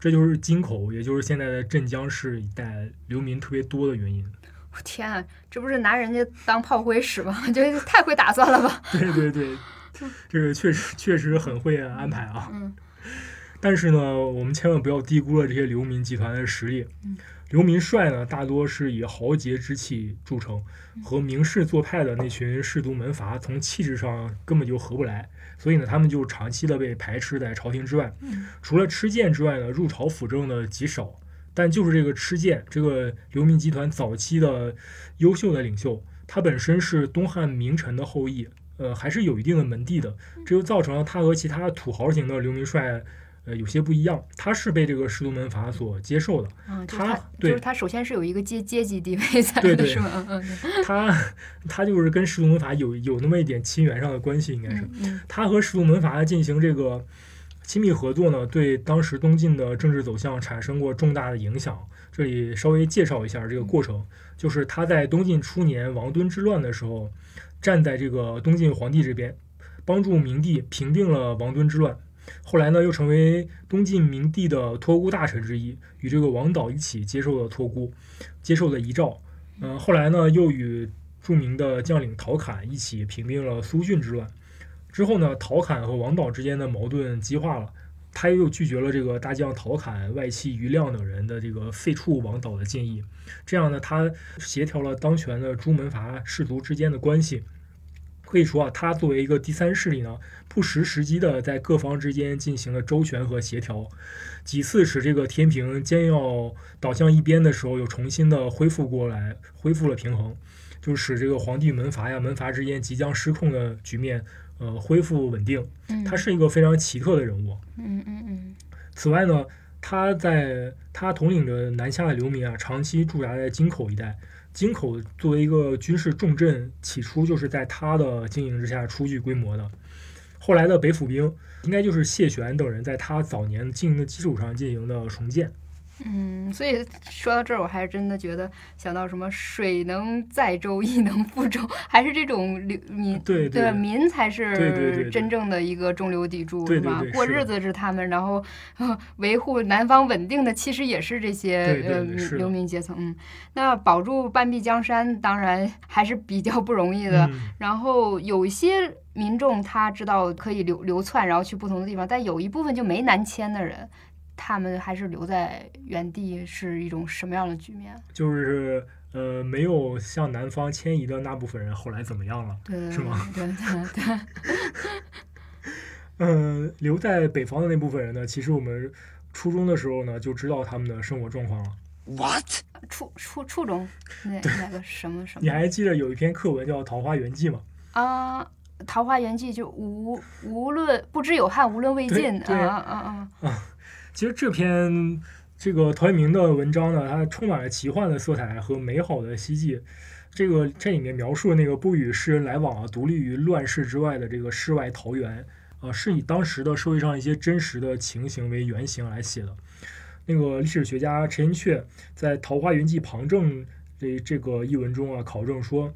[SPEAKER 2] 这就是金口，也就是现在的镇江市一带流民特别多的原因。
[SPEAKER 3] 我天啊，这不是拿人家当炮灰使吗？[LAUGHS] 这太会打算了吧？
[SPEAKER 2] 对对对，[LAUGHS] 这个确实确实很会安排啊。
[SPEAKER 3] 嗯 [LAUGHS]
[SPEAKER 2] 但是呢，我们千万不要低估了这些流民集团的实力。
[SPEAKER 3] 嗯
[SPEAKER 2] 流民帅呢，大多是以豪杰之气著称，和名士做派的那群士族门阀，从气质上根本就合不来，所以呢，他们就长期的被排斥在朝廷之外。
[SPEAKER 3] 嗯
[SPEAKER 2] 除了吃剑之外呢，入朝辅政的极少。但就是这个吃剑，这个流民集团早期的优秀的领袖，他本身是东汉名臣的后裔，呃，还是有一定的门第的，这就造成了他和其他土豪型的流民帅，呃，有些不一样。他是被这个士族门阀所接受的，
[SPEAKER 3] 嗯，就是
[SPEAKER 2] 他
[SPEAKER 3] 就是他首先是有一个阶阶级地位在的，是吗？嗯嗯
[SPEAKER 2] 他他就是跟士族门阀有有那么一点亲缘上的关系，应该是。
[SPEAKER 3] 嗯嗯
[SPEAKER 2] 他和士族门阀进行这个亲密合作呢，对当时东晋的政治走向产生过重大的影响。这里稍微介绍一下这个过程，就是他在东晋初年王敦之乱的时候，站在这个东晋皇帝这边，帮助明帝平定了王敦之乱。后来呢，又成为东晋明帝的托孤大臣之一，与这个王导一起接受了托孤，接受了遗诏。嗯、后来呢，又与著名的将领陶侃一起平定了苏峻之乱。之后呢，陶侃和王导之间的矛盾激化了，他又拒绝了这个大将陶侃、外戚于亮等人的这个废黜王导的建议。这样呢，他协调了当权的朱门阀士族之间的关系。可以说啊，他作为一个第三势力呢，不失时机的在各方之间进行了周旋和协调，几次使这个天平将要倒向一边的时候，又重新的恢复过来，恢复了平衡，就使这个皇帝门阀呀、门阀之间即将失控的局面，呃，恢复稳定。他是一个非常奇特的人物。
[SPEAKER 3] 嗯嗯嗯。
[SPEAKER 2] 此外呢，他在他统领着南下的流民啊，长期驻扎在京口一带。京口作为一个军事重镇，起初就是在他的经营之下初具规模的。后来的北府兵，应该就是谢玄等人在他早年经营的基础上进行的重建。
[SPEAKER 3] 嗯，所以说到这儿，我还是真的觉得想到什么水能载舟，亦能覆舟，还是这种流民
[SPEAKER 2] 对
[SPEAKER 3] 对民才是真正
[SPEAKER 2] 的
[SPEAKER 3] 一个中流砥柱，
[SPEAKER 2] 是
[SPEAKER 3] 吧？过日子是他们，然后维护南方稳定的其实也是这些呃流民阶层。嗯，那保住半壁江山，当然还是比较不容易的。[LAUGHS] 然后有一些民众他知道可以流流窜，然后去不同的地方，但有一部分就没南迁的人。他们还是留在原地是一种什么样的局面？
[SPEAKER 2] 就是呃，没有向南方迁移的那部分人后来怎么样了？
[SPEAKER 3] 对，
[SPEAKER 2] 是吗？[LAUGHS]
[SPEAKER 3] 对对对。[LAUGHS]
[SPEAKER 2] 嗯，留在北方的那部分人呢？其实我们初中的时候呢就知道他们的生活状况了。
[SPEAKER 1] What？
[SPEAKER 3] 初初初中那那个什么什么？
[SPEAKER 2] 你还记得有一篇课文叫《桃花源记》吗？
[SPEAKER 3] 啊，《桃花源记》就无无论不知有汉，无论魏晋啊啊啊
[SPEAKER 2] 啊！[LAUGHS] 其实这篇这个陶渊明的文章呢，它充满了奇幻的色彩和美好的希冀。这个这里面描述那个不与世人来往啊，独立于乱世之外的这个世外桃源啊，是以当时的社会上一些真实的情形为原型来写的。那个历史学家陈寅恪在《桃花源记旁证》这这个译文中啊，考证说，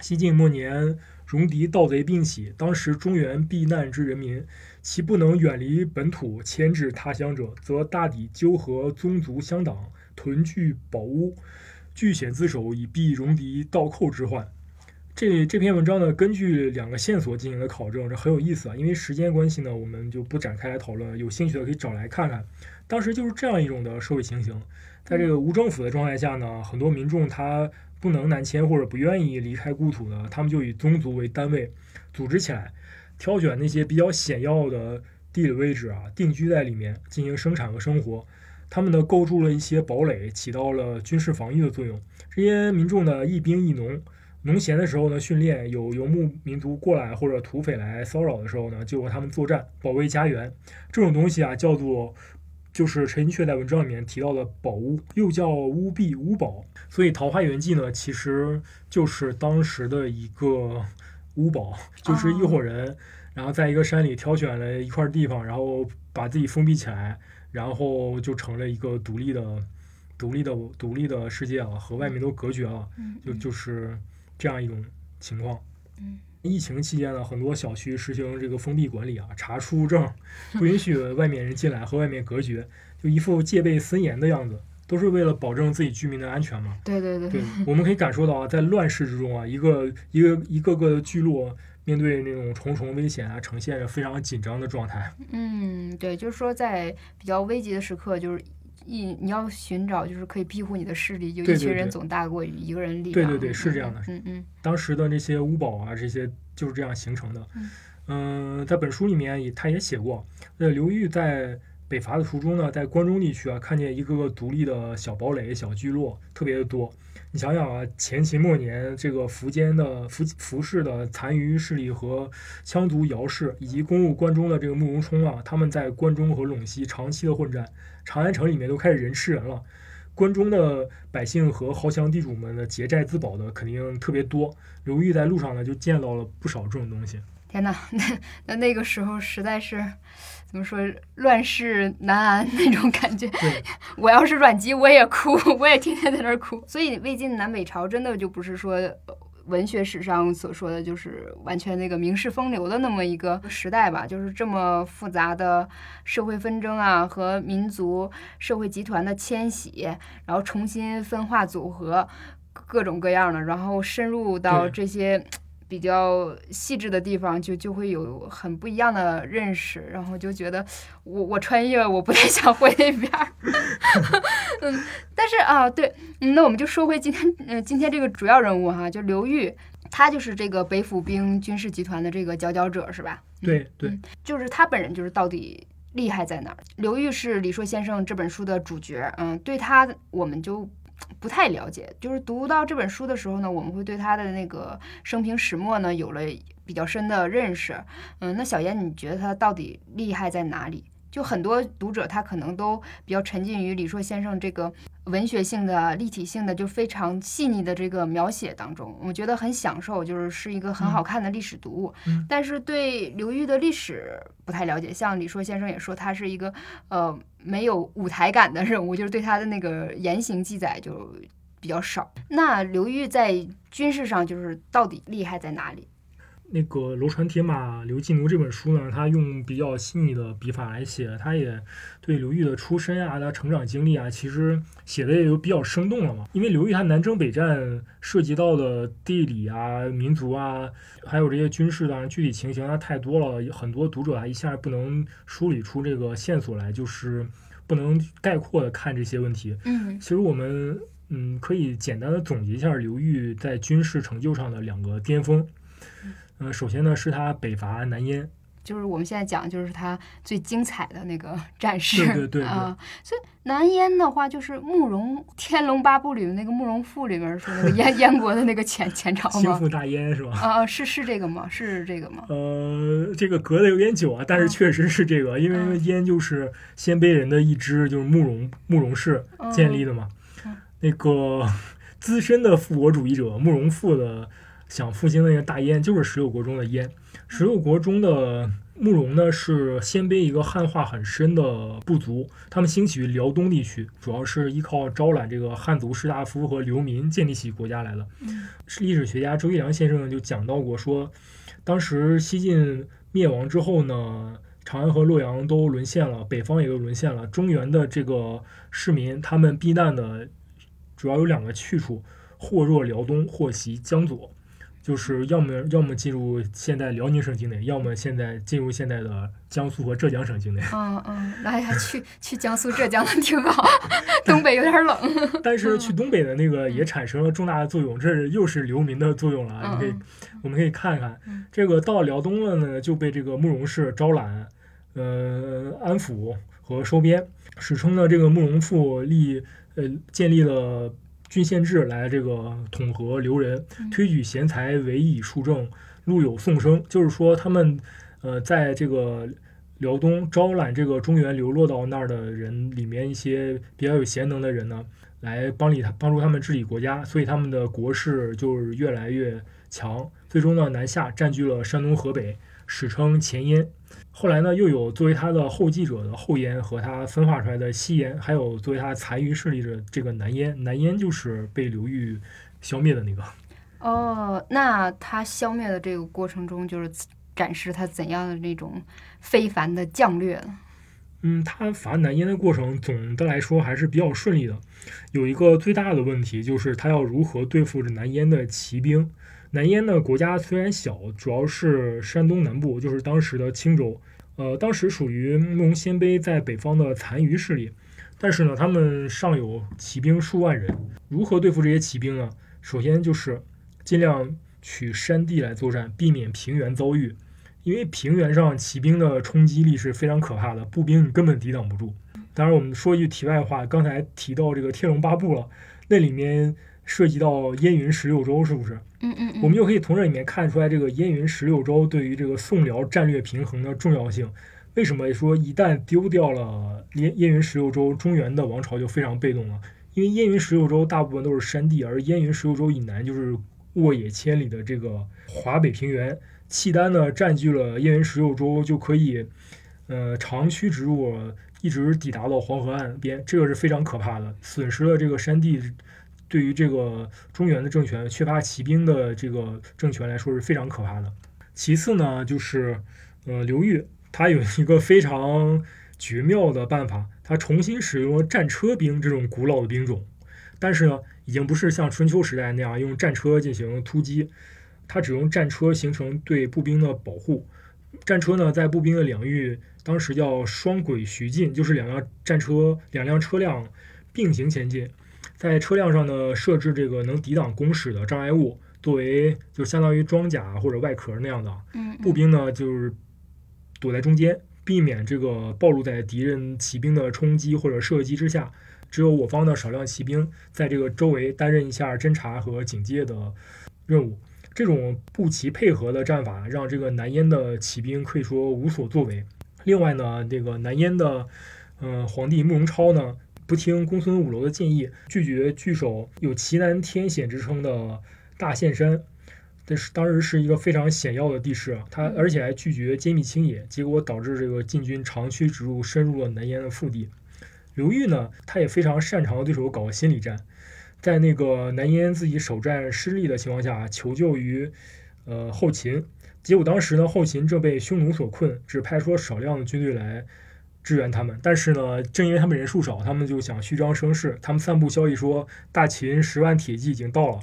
[SPEAKER 2] 西晋末年，戎狄盗贼并起，当时中原避难之人民。其不能远离本土迁至他乡者，则大抵纠合宗族乡党，屯聚宝屋，据险自守，以避戎狄盗寇之患。这这篇文章呢，根据两个线索进行了考证，这很有意思啊。因为时间关系呢，我们就不展开来讨论。有兴趣的可以找来看看。当时就是这样一种的社会情形，在这个无政府的状态下呢，很多民众他不能南迁或者不愿意离开故土呢，他们就以宗族为单位组织起来。挑选那些比较险要的地理位置啊，定居在里面进行生产和生活。他们呢构筑了一些堡垒，起到了军事防御的作用。这些民众呢一兵一农，农闲的时候呢训练，有游牧民族过来或者土匪来骚扰的时候呢，就和他们作战，保卫家园。这种东西啊叫做，就是陈寅恪在文章里面提到的宝屋，又叫屋壁、屋堡。所以《桃花源记》呢，其实就是当时的一个。屋堡 [LAUGHS] 就是一伙人，然后在一个山里挑选了一块地方，然后把自己封闭起来，然后就成了一个独立的、独立的、独立的世界了，和外面都隔绝了。就就是这样一种情况。疫情期间呢，很多小区实行这个封闭管理啊，查出入证，不允许外面人进来，和外面隔绝，就一副戒备森严的样子。都是为了保证自己居民的安全嘛？
[SPEAKER 3] 对对
[SPEAKER 2] 对，我们可以感受到啊，在乱世之中啊，一个一个一个个的聚落面对那种重重危险啊，呈现着非常紧张的状态。
[SPEAKER 3] 嗯，对，就是说在比较危急的时刻，就是一你要寻找就是可以庇护你的势力，就一群人总大过于一个人力
[SPEAKER 2] 量。对对对，是这样的。
[SPEAKER 3] 嗯嗯。
[SPEAKER 2] 当时的那些屋堡啊，这些就是这样形成的。嗯，在本书里面也他也写过，呃刘裕在。北伐的途中呢，在关中地区啊，看见一个个独立的小堡垒、小聚落，特别的多。你想想啊，前秦末年这个苻坚的苻苻氏的残余势力和羌族姚氏，以及攻入关中的这个慕容冲啊，他们在关中和陇西长期的混战，长安城里面都开始人吃人了。关中的百姓和豪强地主们的劫寨自保的肯定特别多。刘裕在路上呢，就见到了不少这种东西。
[SPEAKER 3] 天哪，那那那个时候实在是。怎么说乱世难安那种感觉？[LAUGHS] 我要是阮籍，我也哭，我也天天在那儿哭。所以魏晋南北朝真的就不是说文学史上所说的就是完全那个名士风流的那么一个时代吧？就是这么复杂的社会纷争啊，和民族社会集团的迁徙，然后重新分化组合，各种各样的，然后深入到这些。比较细致的地方，就就会有很不一样的认识，然后就觉得我我穿越，我不太想回那边儿。[LAUGHS] 嗯，但是啊，对，那我们就说回今天，嗯，今天这个主要人物哈，就刘裕。他就是这个北府兵军事集团的这个佼佼者，是吧？
[SPEAKER 2] 对对，
[SPEAKER 3] 就是他本人，就是到底厉害在哪儿？刘裕是李硕先生这本书的主角，嗯，对他我们就不太了解。就是读到这本书的时候呢，我们会对他的那个生平始末呢有了比较深的认识。嗯，那小严，你觉得他到底厉害在哪里？就很多读者他可能都比较沉浸于李硕先生这个文学性的、立体性的，就非常细腻的这个描写当中，我觉得很享受，就是是一个很好看的历史读物。
[SPEAKER 2] 嗯
[SPEAKER 3] 但是对刘裕的历史不太了解，像李硕先生也说，他是一个呃没有舞台感的人物，就是对他的那个言行记载就比较少。那刘裕在军事上就是到底厉害在哪里？
[SPEAKER 2] 那个《楼船铁马刘季奴》这本书呢，他用比较细腻的笔法来写，他也对刘裕的出身啊、他成长经历啊，其实写的也就比较生动了嘛。因为刘裕他南征北战涉及到的地理啊、民族啊，还有这些军事的具体情形啊太多了，很多读者啊一下不能梳理出这个线索来，就是不能概括的看这些问题。
[SPEAKER 3] 嗯
[SPEAKER 2] 其实我们嗯可以简单的总结一下刘裕在军事成就上的两个巅峰。嗯、首先呢是他北伐南燕，
[SPEAKER 3] 就是我们现在讲，就是他最精彩的那个 [LAUGHS] 战事
[SPEAKER 2] 对对对对
[SPEAKER 3] 啊。所以南燕的话，就是慕容《天龙八部》里的那个慕容复里面说那个燕 [LAUGHS] 燕国的那个前前朝吗？
[SPEAKER 2] 兴复大燕是吧？
[SPEAKER 3] 啊，啊是是这个吗？是这个吗？
[SPEAKER 2] 呃，这个隔的有点久啊，但是
[SPEAKER 3] 嗯
[SPEAKER 2] 确实是这个，因为
[SPEAKER 3] 嗯
[SPEAKER 2] 燕就是鲜卑人的一支，就是慕容慕容氏建立的嘛。
[SPEAKER 3] 嗯
[SPEAKER 2] 那个 [LAUGHS] 资深的复国主义者慕容复的想复兴的那个大燕，就是十六国中的燕。十六国中的慕容呢，是鲜卑一个汉化很深的部族，他们兴起于辽东地区，主要是依靠招揽这个汉族士大夫和流民建立起国家来的。
[SPEAKER 3] 嗯
[SPEAKER 2] 历史学家周一良先生就讲到过说，当时西晋灭亡之后呢，长安和洛阳都沦陷了，北方也都沦陷了。中原的这个市民，他们避难的主要有两个去处，或若辽东，或袭江左，就是要么要么进入现在辽宁省境内，要么现在进入现在的江苏和浙江省境内。
[SPEAKER 3] 嗯嗯，哎呀，去去江苏、浙江的挺好，[LAUGHS] 东北有点冷。
[SPEAKER 2] 但是去东北的那个也产生了重大的作用，这又是流民的作用了啊。你可以
[SPEAKER 3] 嗯，
[SPEAKER 2] 我们可以看看
[SPEAKER 3] 嗯
[SPEAKER 2] 这个到辽东了呢，就被这个慕容氏招揽，呃，安抚和收编。史称呢，这个慕容复立呃建立了郡县制来这个统合留人，
[SPEAKER 3] 嗯
[SPEAKER 2] 推举贤才，委以庶政，录有宋生。就是说他们呃在这个辽东招揽这个中原流落到那儿的人里面，一些比较有贤能的人呢，来帮理他帮助他们治理国家，所以他们的国势就是越来越强。最终呢，南下占据了山东、河北，史称前燕。后来呢，又有作为他的后继者的后燕和他分化出来的西燕，还有作为他残余势力的这个南燕。南燕就是被刘裕消灭的那个。
[SPEAKER 3] 哦，那他消灭的这个过程中，就是展示他怎样的那种非凡的将略呢？
[SPEAKER 2] 嗯，他伐南燕的过程总的来说还是比较顺利的。有一个最大的问题就是他要如何对付这南燕的骑兵。南燕呢，国家虽然小，主要是山东南部，就是当时的青州。呃，当时属于慕容鲜卑在北方的残余势力，但是呢，他们尚有骑兵数万人。如何对付这些骑兵呢？首先就是尽量取山地来作战，避免平原遭遇。因为平原上骑兵的冲击力是非常可怕的，步兵你根本抵挡不住。当然，我们说一句题外话，刚才提到这个《天龙八部》了，那里面涉及到燕云十六州，是不是？
[SPEAKER 3] 嗯嗯嗯，
[SPEAKER 2] 我们就可以从这里面看出来，这个燕云十六州对于这个宋辽战略平衡的重要性。为什么说一旦丢掉了燕燕云十六州，中原的王朝就非常被动了？因为燕云十六州大部分都是山地，而燕云十六州以南就是沃野千里的这个华北平原。契丹呢占据了燕云十六州，就可以呃长驱直入，一直抵达到黄河岸边，这个是非常可怕的，损失了这个山地。对于这个中原的政权缺乏骑兵的这个政权来说是非常可怕的。其次呢，就是呃刘裕他有一个非常绝妙的办法，他重新使用了战车兵这种古老的兵种，但是呢，已经不是像春秋时代那样用战车进行突击，他只用战车形成对步兵的保护。战车呢，在步兵的领域当时叫双轨徐进，就是两辆战车两辆车辆并行前进。在车辆上呢，设置这个能抵挡攻矢的障碍物，作为就相当于装甲或者外壳那样的，
[SPEAKER 3] 嗯，
[SPEAKER 2] 步兵呢就是躲在中间，避免这个暴露在敌人骑兵的冲击或者射击之下。只有我方的少量骑兵在这个周围担任一下侦察和警戒的任务。这种步骑配合的战法，让这个南燕的骑兵可以说无所作为。另外呢，这个南燕的，呃，皇帝慕容超呢，不听公孙五楼的建议，拒绝据守有奇南天险之称的大岘山。这是当时是一个非常险要的地势，他而且还拒绝揭秘清野，结果导致这个晋军长驱直入，深入了南燕的腹地。刘裕呢，他也非常擅长对手搞心理战，在那个南燕自己首战失利的情况下，求救于呃后秦。结果当时呢，后秦正被匈奴所困，只派出了少量的军队来支援他们。但是呢，正因为他们人数少，他们就想虚张声势。他们散布消息说，大秦十万铁骑已经到了。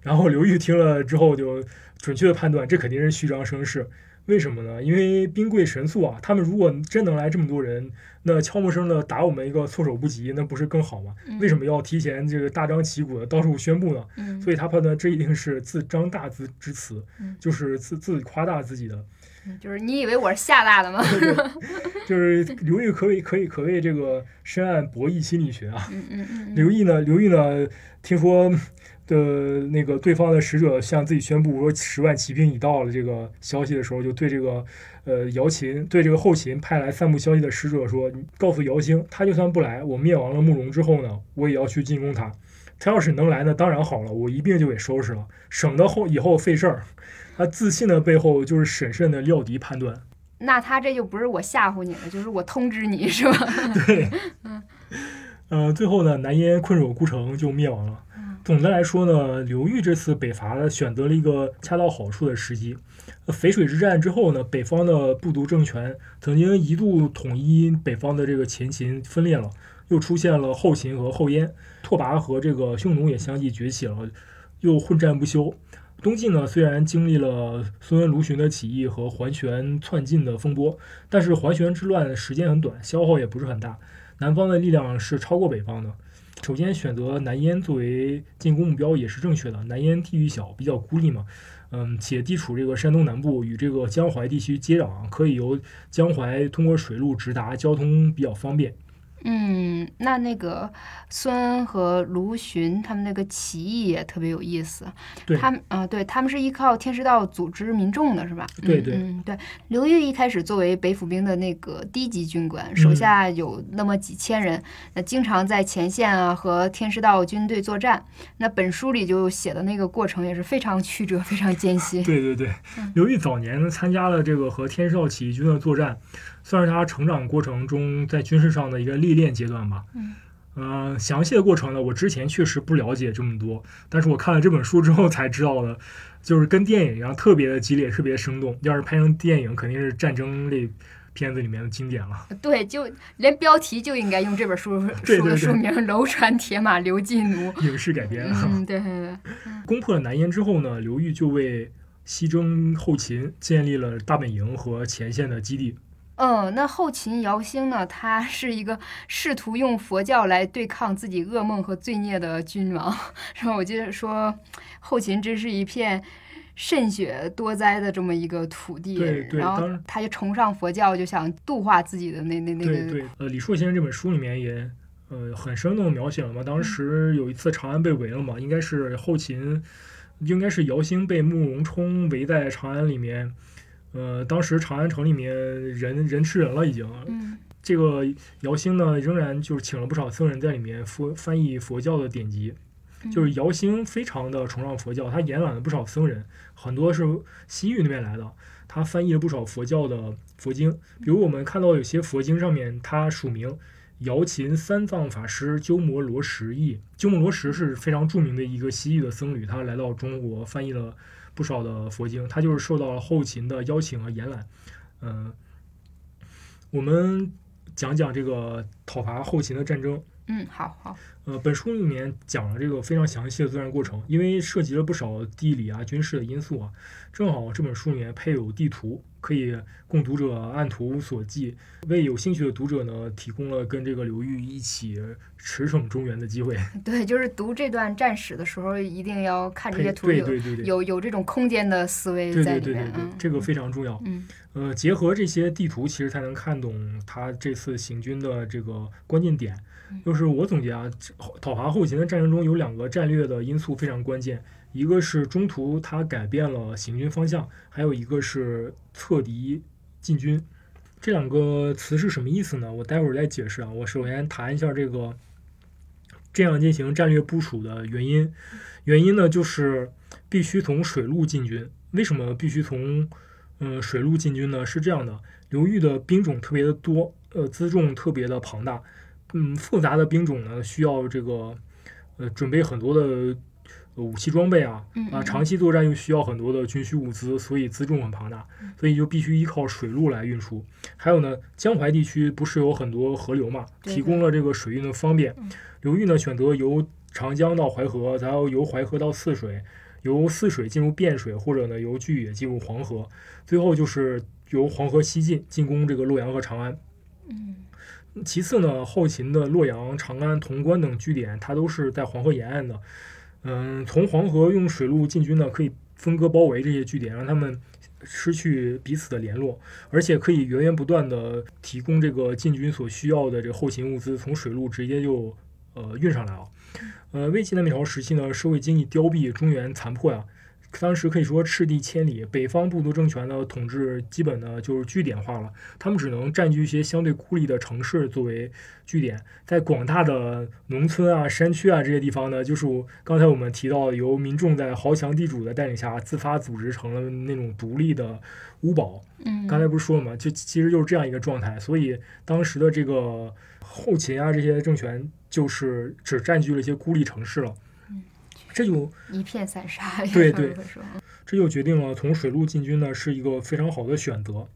[SPEAKER 2] 然后刘裕听了之后，就准确的判断，这肯定是虚张声势。为什么呢？因为兵贵神速啊，他们如果真能来这么多人，那悄无声的打我们一个措手不及，那不是更好吗？为什么要提前这个大张旗鼓的到处宣布呢？
[SPEAKER 3] 嗯，
[SPEAKER 2] 所以他判断这一定是自张大自之词，
[SPEAKER 3] 嗯
[SPEAKER 2] 就是自自夸大自己的，
[SPEAKER 3] 就是你以为我是吓大的吗？[LAUGHS] [LAUGHS]
[SPEAKER 2] 就是刘毅可以可以可谓这个深谙博弈心理学啊。
[SPEAKER 3] 嗯嗯嗯
[SPEAKER 2] 刘毅呢，刘毅呢，听说的那个对方的使者向自己宣布说十万骑兵已到了这个消息的时候，就对这个呃姚秦对这个后秦派来散布消息的使者说，告诉姚兴，他就算不来，我灭亡了慕容之后呢，我也要去进攻他。他要是能来呢，当然好了，我一并就给收拾了，省得后以后费事儿。他自信的背后就是审慎的料敌判断。
[SPEAKER 3] 那他这就不是我吓唬你了，就是我通知你是吧？[LAUGHS]
[SPEAKER 2] 对，嗯呃，最后呢，南燕困守孤城就灭亡了。总的来说呢，刘裕这次北伐选择了一个恰到好处的时机。呃淝水之战之后呢，北方的部族政权曾经一度统一北方的这个前秦分裂了，又出现了后秦和后燕，拓跋和这个匈奴也相继崛起了，又混战不休。东晋呢，虽然经历了孙文、卢循的起义和桓玄篡晋的风波，但是桓玄之乱时间很短，消耗也不是很大。南方的力量是超过北方的。首先选择南燕作为进攻目标也是正确的。南燕地域小，比较孤立嘛，嗯，且地处这个山东南部，与这个江淮地区接壤，可以由江淮通过水路直达，交通比较方便。
[SPEAKER 3] 嗯，那那个孙恩和卢循他们那个起义也特别有意思。
[SPEAKER 2] 对
[SPEAKER 3] 他们啊、对他们是依靠天师道组织民众的，是吧？嗯
[SPEAKER 2] 对对
[SPEAKER 3] 嗯对。刘裕一开始作为北府兵的那个低级军官，手
[SPEAKER 2] 嗯
[SPEAKER 3] 下有那么几千人，那经常在前线啊和天师道军队作战。那本书里就写的那个过程也是非常曲折，非常艰辛。[LAUGHS]
[SPEAKER 2] 对对对，刘裕早年参加了这个和天师道起义军的作战，算是他成长过程中在军事上的一个历练阶段吧。
[SPEAKER 3] 嗯。
[SPEAKER 2] 呃，详细的过程呢，我之前确实不了解这么多，但是我看了这本书之后才知道的，就是跟电影一样，特别的激烈，特别生动。要是拍成电影，肯定是战争类片子里面的经典了。
[SPEAKER 3] 对，就连标题就应该用这本书书的书名“楼船铁马刘进奴
[SPEAKER 2] 影视改”。编。
[SPEAKER 3] 嗯，对对对。
[SPEAKER 2] 攻破了南燕之后呢，刘裕就为西征后秦建立了大本营和前线的基地。
[SPEAKER 3] 嗯，那后秦姚兴呢？他 [LAUGHS] 是一个试图用佛教来对抗自己噩梦和罪孽的君王。[LAUGHS] 然后我记得说，后秦真是一片渗血多灾的这么一个土地。
[SPEAKER 2] 对对
[SPEAKER 3] 然后他就崇尚佛教，就想度化自己的那那那个。
[SPEAKER 2] 对对，呃，李硕先生这本书里面也呃很生动的描写了嘛，当时有一次长安被围了嘛，应该是后秦，应该是姚兴被慕容冲围在长安里面，呃，当时长安城里面人人吃人了已经，
[SPEAKER 3] 嗯
[SPEAKER 2] 这个姚兴呢仍然就是请了不少僧人在里面佛翻译佛教的典籍。就是姚兴非常的崇尚佛教，他延揽了不少僧人，很多是西域那边来的。他翻译了不少佛教的佛经，比如我们看到有些佛经上面，他署名姚秦三藏法师鸠摩罗什译。鸠摩罗什是非常著名的一个西域的僧侣，他来到中国翻译了不少的佛经，他就是受到了后秦的邀请和延揽。嗯、我们讲讲这个讨伐后秦的战争。
[SPEAKER 3] 嗯，好好。
[SPEAKER 2] 呃，本书里面讲了这个非常详细的作战过程，因为涉及了不少地理啊、军事的因素啊，正好这本书里面配有地图，可以供读者按图索骥，为有兴趣的读者呢提供了跟这个刘裕一起驰骋中原的机会。[LAUGHS]
[SPEAKER 3] 对，就是读这段战史的时候，一定要看这些图，
[SPEAKER 2] 对对对对，
[SPEAKER 3] 有有这种空间的思维
[SPEAKER 2] 在里面。对对对对对，这个非常重要。
[SPEAKER 3] 嗯，
[SPEAKER 2] 呃，结合这些地图，其实才能看懂他这次行军的这个关键点。就是我总结啊，讨伐后秦的战争中有两个战略的因素非常关键。一个是中途他改变了行军方向，还有一个是侧敌进军。这两个词是什么意思呢？我待会儿再解释啊。我首先谈一下这个这样进行战略部署的原因。原因呢，就是必须从水路进军。为什么必须从嗯水路进军呢？是这样的，刘裕的兵种特别的多，呃，辎重特别的庞大，嗯，复杂的兵种呢，需要这个呃准备很多的。武器装备啊，啊，长期作战又需要很多的军需物资，所以辎重很庞大，所以就必须依靠水路来运输。还有呢，江淮地区不是有很多河流嘛，提供了这个水运的方便。流域呢选择由长江到淮河，然后由淮河到泗水，由泗水进入汴水，或者呢由巨野进入黄河，最后就是由黄河西进，进攻这个洛阳和长安。
[SPEAKER 3] 嗯，
[SPEAKER 2] 其次呢，后秦的洛阳、长安、潼关等据点，它都是在黄河沿岸的。嗯，从黄河用水路进军呢，可以分割包围这些据点，让他们失去彼此的联络，而且可以源源不断的提供这个进军所需要的这个后勤物资，从水路直接就呃运上来了。呃，魏晋南北朝时期呢，社会经济凋敝，中原残破呀。当时可以说赤地千里，北方部族政权的统治基本呢就是据点化了，他们只能占据一些相对孤立的城市作为据点，在广大的农村啊、山区啊这些地方呢，就是刚才我们提到由民众在豪强地主的带领下自发组织成了那种独立的屋堡。
[SPEAKER 3] 嗯，
[SPEAKER 2] 刚才不是说了吗？就其实就是这样一个状态，所以当时的这个后秦啊这些政权就是只占据了一些孤立城市了。这就
[SPEAKER 3] 一片散沙。
[SPEAKER 2] 对对，这就决定了从水路进军呢是一个非常好的选择。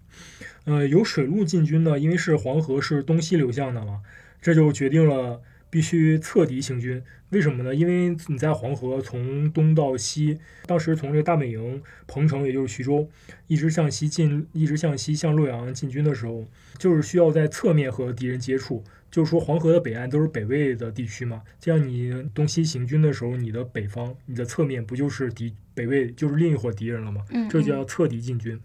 [SPEAKER 2] 呃，由水路进军呢，因为是黄河是东西流向的嘛，这就决定了必须侧敌行军。为什么呢？因为你在黄河从东到西，当时从这个大本营彭城，也就是徐州，一直向西进，一直向西向洛阳进军的时候，就是需要在侧面和敌人接触。就是说，黄河的北岸都是北魏的地区嘛，这样你东西行军的时候，你的北方、你的侧面不就是敌北魏，就是另一伙敌人了吗？
[SPEAKER 3] 嗯，
[SPEAKER 2] 这就叫侧敌进军。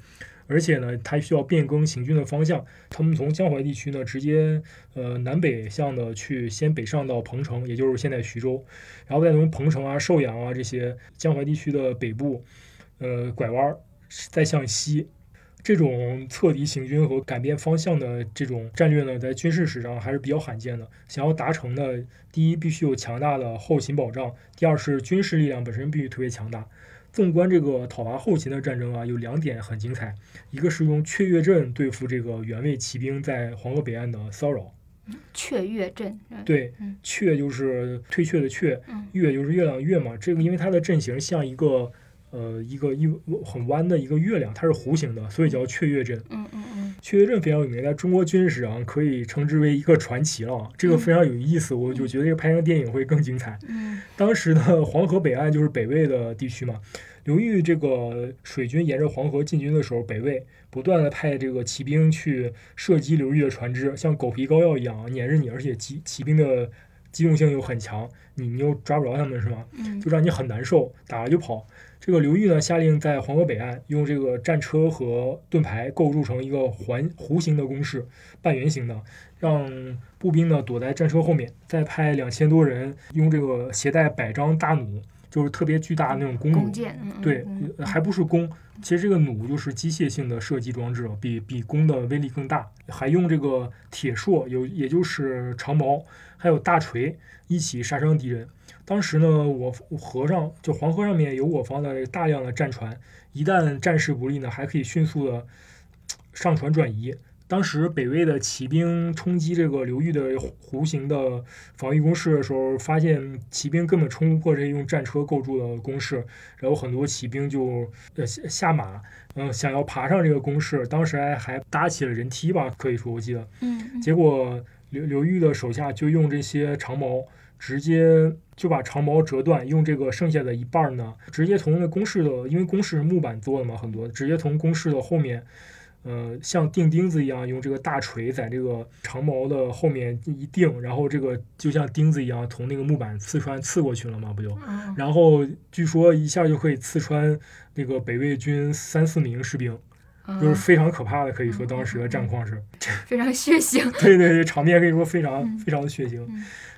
[SPEAKER 2] 而且呢，它需要变更行军的方向，他们从江淮地区呢，直接呃南北向的去先北上到彭城，也就是现在徐州，然后再从彭城啊、寿阳啊这些江淮地区的北部，呃拐弯儿，再向西。这种侧敌行军和改变方向的这种战略呢，在军事史上还是比较罕见的。想要达成的，第一必须有强大的后勤保障，第二是军事力量本身必须特别强大。纵观这个讨伐后秦的战争啊，有两点很精彩，一个是用雀跃阵对付这个原魏骑兵在黄河北岸的骚扰。
[SPEAKER 3] 雀跃阵，
[SPEAKER 2] 对，雀就是退却的雀，月就是月亮月嘛。这个因为它的阵型像一个。呃，一个一很弯的一个月亮，它是弧形的，所以叫雀跃阵。
[SPEAKER 3] 嗯嗯嗯，
[SPEAKER 2] 雀跃阵非常有名，在中国军事史上可以称之为一个传奇了。这个非常有意思，我就觉得这个拍成电影会更精彩。
[SPEAKER 3] 嗯，
[SPEAKER 2] 当时的 [LAUGHS] 黄河北岸就是北魏的地区嘛，刘裕这个水军沿着黄河进军的时候，北魏不断的派这个骑兵去射击刘裕的船只，像狗皮膏药一样粘着你，而且骑骑兵的机动性又很强，你你又抓不着他们是吗？
[SPEAKER 3] 嗯，
[SPEAKER 2] 就让你很难受，打了就跑。这个刘裕呢，下令在黄河北岸用这个战车和盾牌构筑成一个环弧形的工事，半圆形的，让步兵呢躲在战车后面，再派两千多人用这个携带百张大弩，就是特别巨大的那种弓弩，对，还不是弓，其实这个弩就是机械性的射击装置，比比弓的威力更大，还用这个铁槊，有也就是长矛，还有大锤一起杀伤敌人。当时呢，我河上就黄河上面有我方的大量的战船，一旦战事不利呢，还可以迅速的上船转移。当时北魏的骑兵冲击这个刘裕的弧形的防御工事的时候，发现骑兵根本冲不破这用战车构筑的工事，然后很多骑兵就呃下马，嗯，想要爬上这个工事，当时还还搭起了人梯吧，可以说我记得，
[SPEAKER 3] 嗯，
[SPEAKER 2] 结果刘刘裕的手下就用这些长矛。直接就把长矛折断，用这个剩下的一半呢，直接从那工事的，因为工事是木板做的嘛，很多直接从工事的后面，呃，像钉钉子一样，用这个大锤在这个长矛的后面一钉，然后这个就像钉子一样从那个木板刺穿刺过去了嘛，不就？然后据说一下就可以刺穿那个北魏军三四名士兵，就是非常可怕的，可以说当时的战况是 [LAUGHS]
[SPEAKER 3] 非常血腥。[LAUGHS]
[SPEAKER 2] 对对对，场面可以说非常非常的血腥。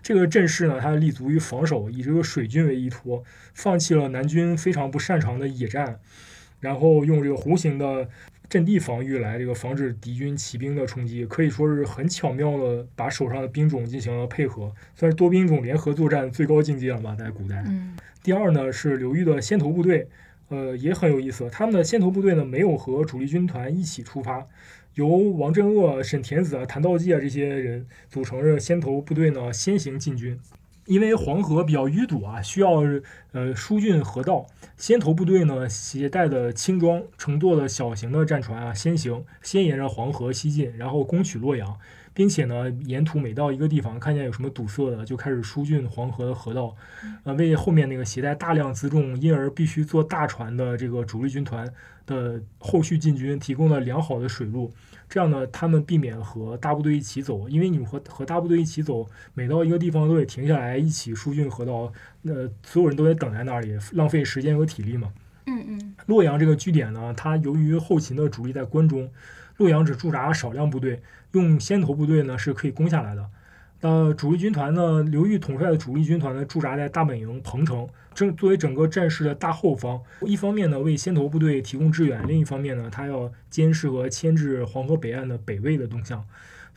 [SPEAKER 2] 这个阵势呢，它立足于防守，以这个水军为依托，放弃了南军非常不擅长的野战，然后用这个弧形的。阵地防御来这个防止敌军骑兵的冲击，可以说是很巧妙的把手上的兵种进行了配合，算是多兵种联合作战最高境界了吧，在古代。第二呢是刘裕的先头部队，呃也很有意思，他们的先头部队呢没有和主力军团一起出发，由王镇恶、沈田子啊、谭道济啊这些人组成的先头部队呢先行进军。因为黄河比较淤堵啊，需要呃疏浚河道。先头部队呢携带的轻装，乘坐的小型的战船啊先行，先沿着黄河西进，然后攻取洛阳，并且呢沿途每到一个地方，看见有什么堵塞的，就开始疏浚黄河的河道，呃为后面那个携带大量辎重，因而必须坐大船的这个主力军团的后续进军提供了良好的水路。这样呢，他们避免和大部队一起走，因为你们和和大部队一起走，每到一个地方都得停下来一起疏浚河道，那所有人都得等在那里，浪费时间和体力嘛。
[SPEAKER 3] 嗯。
[SPEAKER 2] 洛阳这个据点呢，它由于后勤的主力在关中，洛阳只驻扎少量部队，用先头部队呢是可以攻下来的。呃，主力军团呢，刘裕统帅的主力军团呢，驻扎在大本营彭城，正作为整个战事的大后方。一方面呢，为先头部队提供支援；另一方面呢，他要监视和牵制黄河北岸的北魏的动向，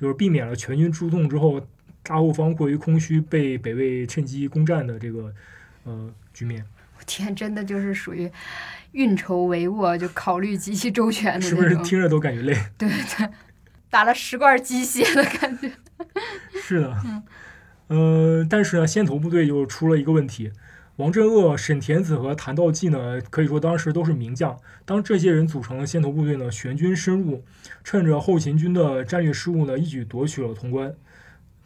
[SPEAKER 2] 就是避免了全军出动之后，大后方过于空虚，被北魏趁机攻占的这个呃局面。
[SPEAKER 3] 我天，真的就是属于运筹帷幄，就考虑极其周全的
[SPEAKER 2] 是不是听着都感觉累？[LAUGHS]
[SPEAKER 3] 对对，打了十罐鸡血的感觉。[LAUGHS]
[SPEAKER 2] 是的，呃，但是呢，先头部队又出了一个问题。王镇恶、沈田子和谭道济呢，可以说当时都是名将。当这些人组成了先头部队呢，全军深入，趁着后勤军的战略失误呢，一举夺取了潼关。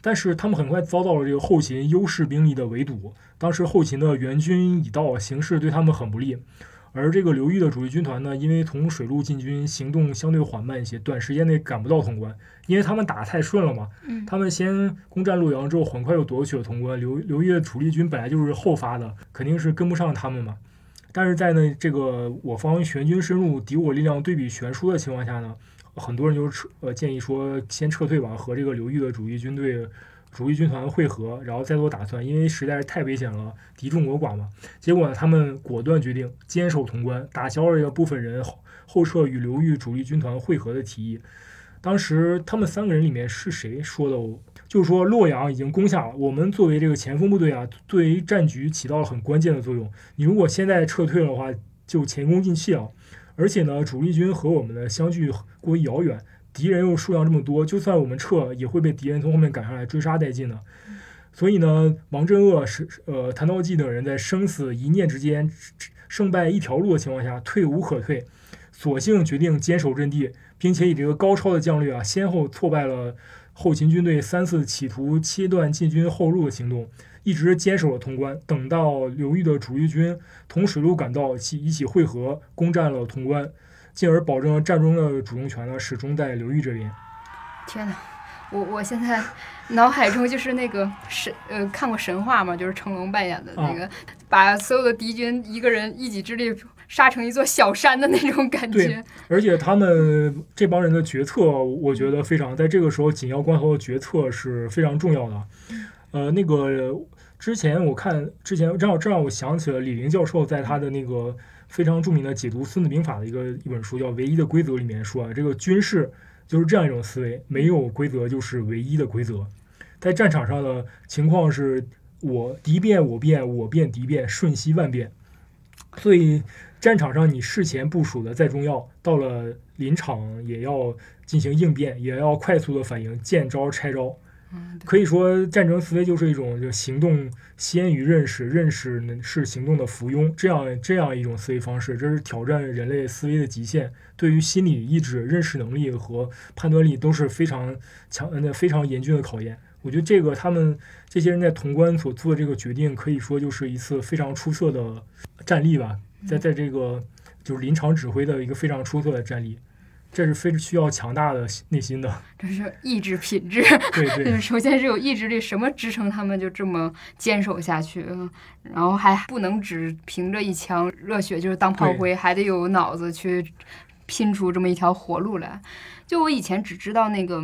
[SPEAKER 2] 但是他们很快遭到了这个后勤优势兵力的围堵。当时后勤的援军已到，形势对他们很不利。而这个刘裕的主力军团呢，因为从水路进军，行动相对缓慢一些，短时间内赶不到潼关，因为他们打得太顺了嘛。他们先攻占洛阳之后，很快又夺取了潼关。刘刘裕的主力军本来就是后发的，肯定是跟不上他们嘛。但是在呢这个我方全军深入、敌我力量对比悬殊的情况下呢，很多人就撤呃建议说先撤退吧，和这个刘裕的主力军队。主力军团会合，然后再做打算，因为实在是太危险了，敌众我寡嘛。结果呢，他们果断决定坚守潼关，打消了这个部分人后撤与刘裕主力军团会合的提议。当时他们三个人里面是谁说的？就是说洛阳已经攻下了，我们作为这个前锋部队啊，对于战局起到了很关键的作用。你如果现在撤退的话，就前功尽弃了。而且呢，主力军和我们的相距过于遥远。敌人又数量这么多，就算我们撤，也会被敌人从后面赶上来追杀殆尽的。所以呢，王镇恶是呃谭道济等人在生死一念之间、胜败一条路的情况下，退无可退，索性决定坚守阵地，并且以这个高超的将略啊，先后挫败了后勤军队三次企图切断进军后路的行动，一直坚守了潼关。等到刘裕的主力军同水路赶到，起一起会合，攻占了潼关。进而保证了战争的主动权呢，始终在刘裕这边。
[SPEAKER 3] 天哪，我我现在 [LAUGHS] 脑海中就是那个神呃，看过神话嘛？就是成龙扮演的那个，把所有的敌军一个人一己之力杀成一座小山的那种感觉。
[SPEAKER 2] 对，而且他们这帮人的决策，我觉得非常在这个时候紧要关头的决策是非常重要的。呃，那个之前我看之前正好这让我想起了李林教授在他的那个。非常著名的解读《孙子兵法》的一个一本书，叫《唯一的规则》里面说啊，这个军事就是这样一种思维，没有规则就是唯一的规则。在战场上的情况是，我敌变我变，我变敌变，瞬息万变。所以战场上你事前部署的再重要，到了临场也要进行应变，也要快速的反应，见招拆招。可以说，战争思维就是一种就行动先于认识，认识是行动的附庸，这样这样一种思维方式，这是挑战人类思维的极限，对于心理意志、认识能力和判断力都是非常强、那非常严峻的考验。我觉得这个他们这些人在潼关所做的这个决定，可以说就是一次非常出色的战例吧，在在这个就是临场指挥的一个非常出色的战例。这是非常需要强大的内心的。[LAUGHS]
[SPEAKER 3] 这是意志品质。
[SPEAKER 2] 对对，[LAUGHS]
[SPEAKER 3] 首先是有意志力，什么支撑他们就这么坚守下去？然后还不能只凭着一腔热血就是当炮灰，还得有脑子去拼出这么一条活路来。就我以前只知道那个。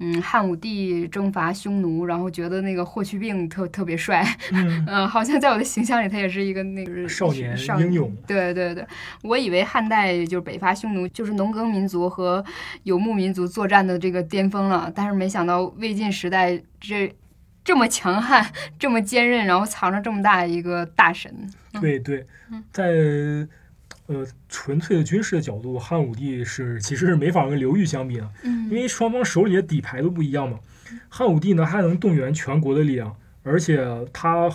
[SPEAKER 3] 嗯，汉武帝征伐匈奴，然后觉得那个霍去病特特别帅，嗯，[LAUGHS] 好像在我的形象里，他也是一个那个
[SPEAKER 2] 少年英勇。
[SPEAKER 3] 对对对，我以为汉代就是北伐匈奴，就是农耕民族和游牧民族作战的这个巅峰了，但是没想到魏晋时代这这么强悍，这么坚韧，然后藏着这么大一个大神。
[SPEAKER 2] 对对，在。呃，纯粹的军事的角度，汉武帝是其实是没法跟刘裕相比的，因为双方手里的底牌都不一样嘛。汉武帝呢，他能动员全国的力量，而且他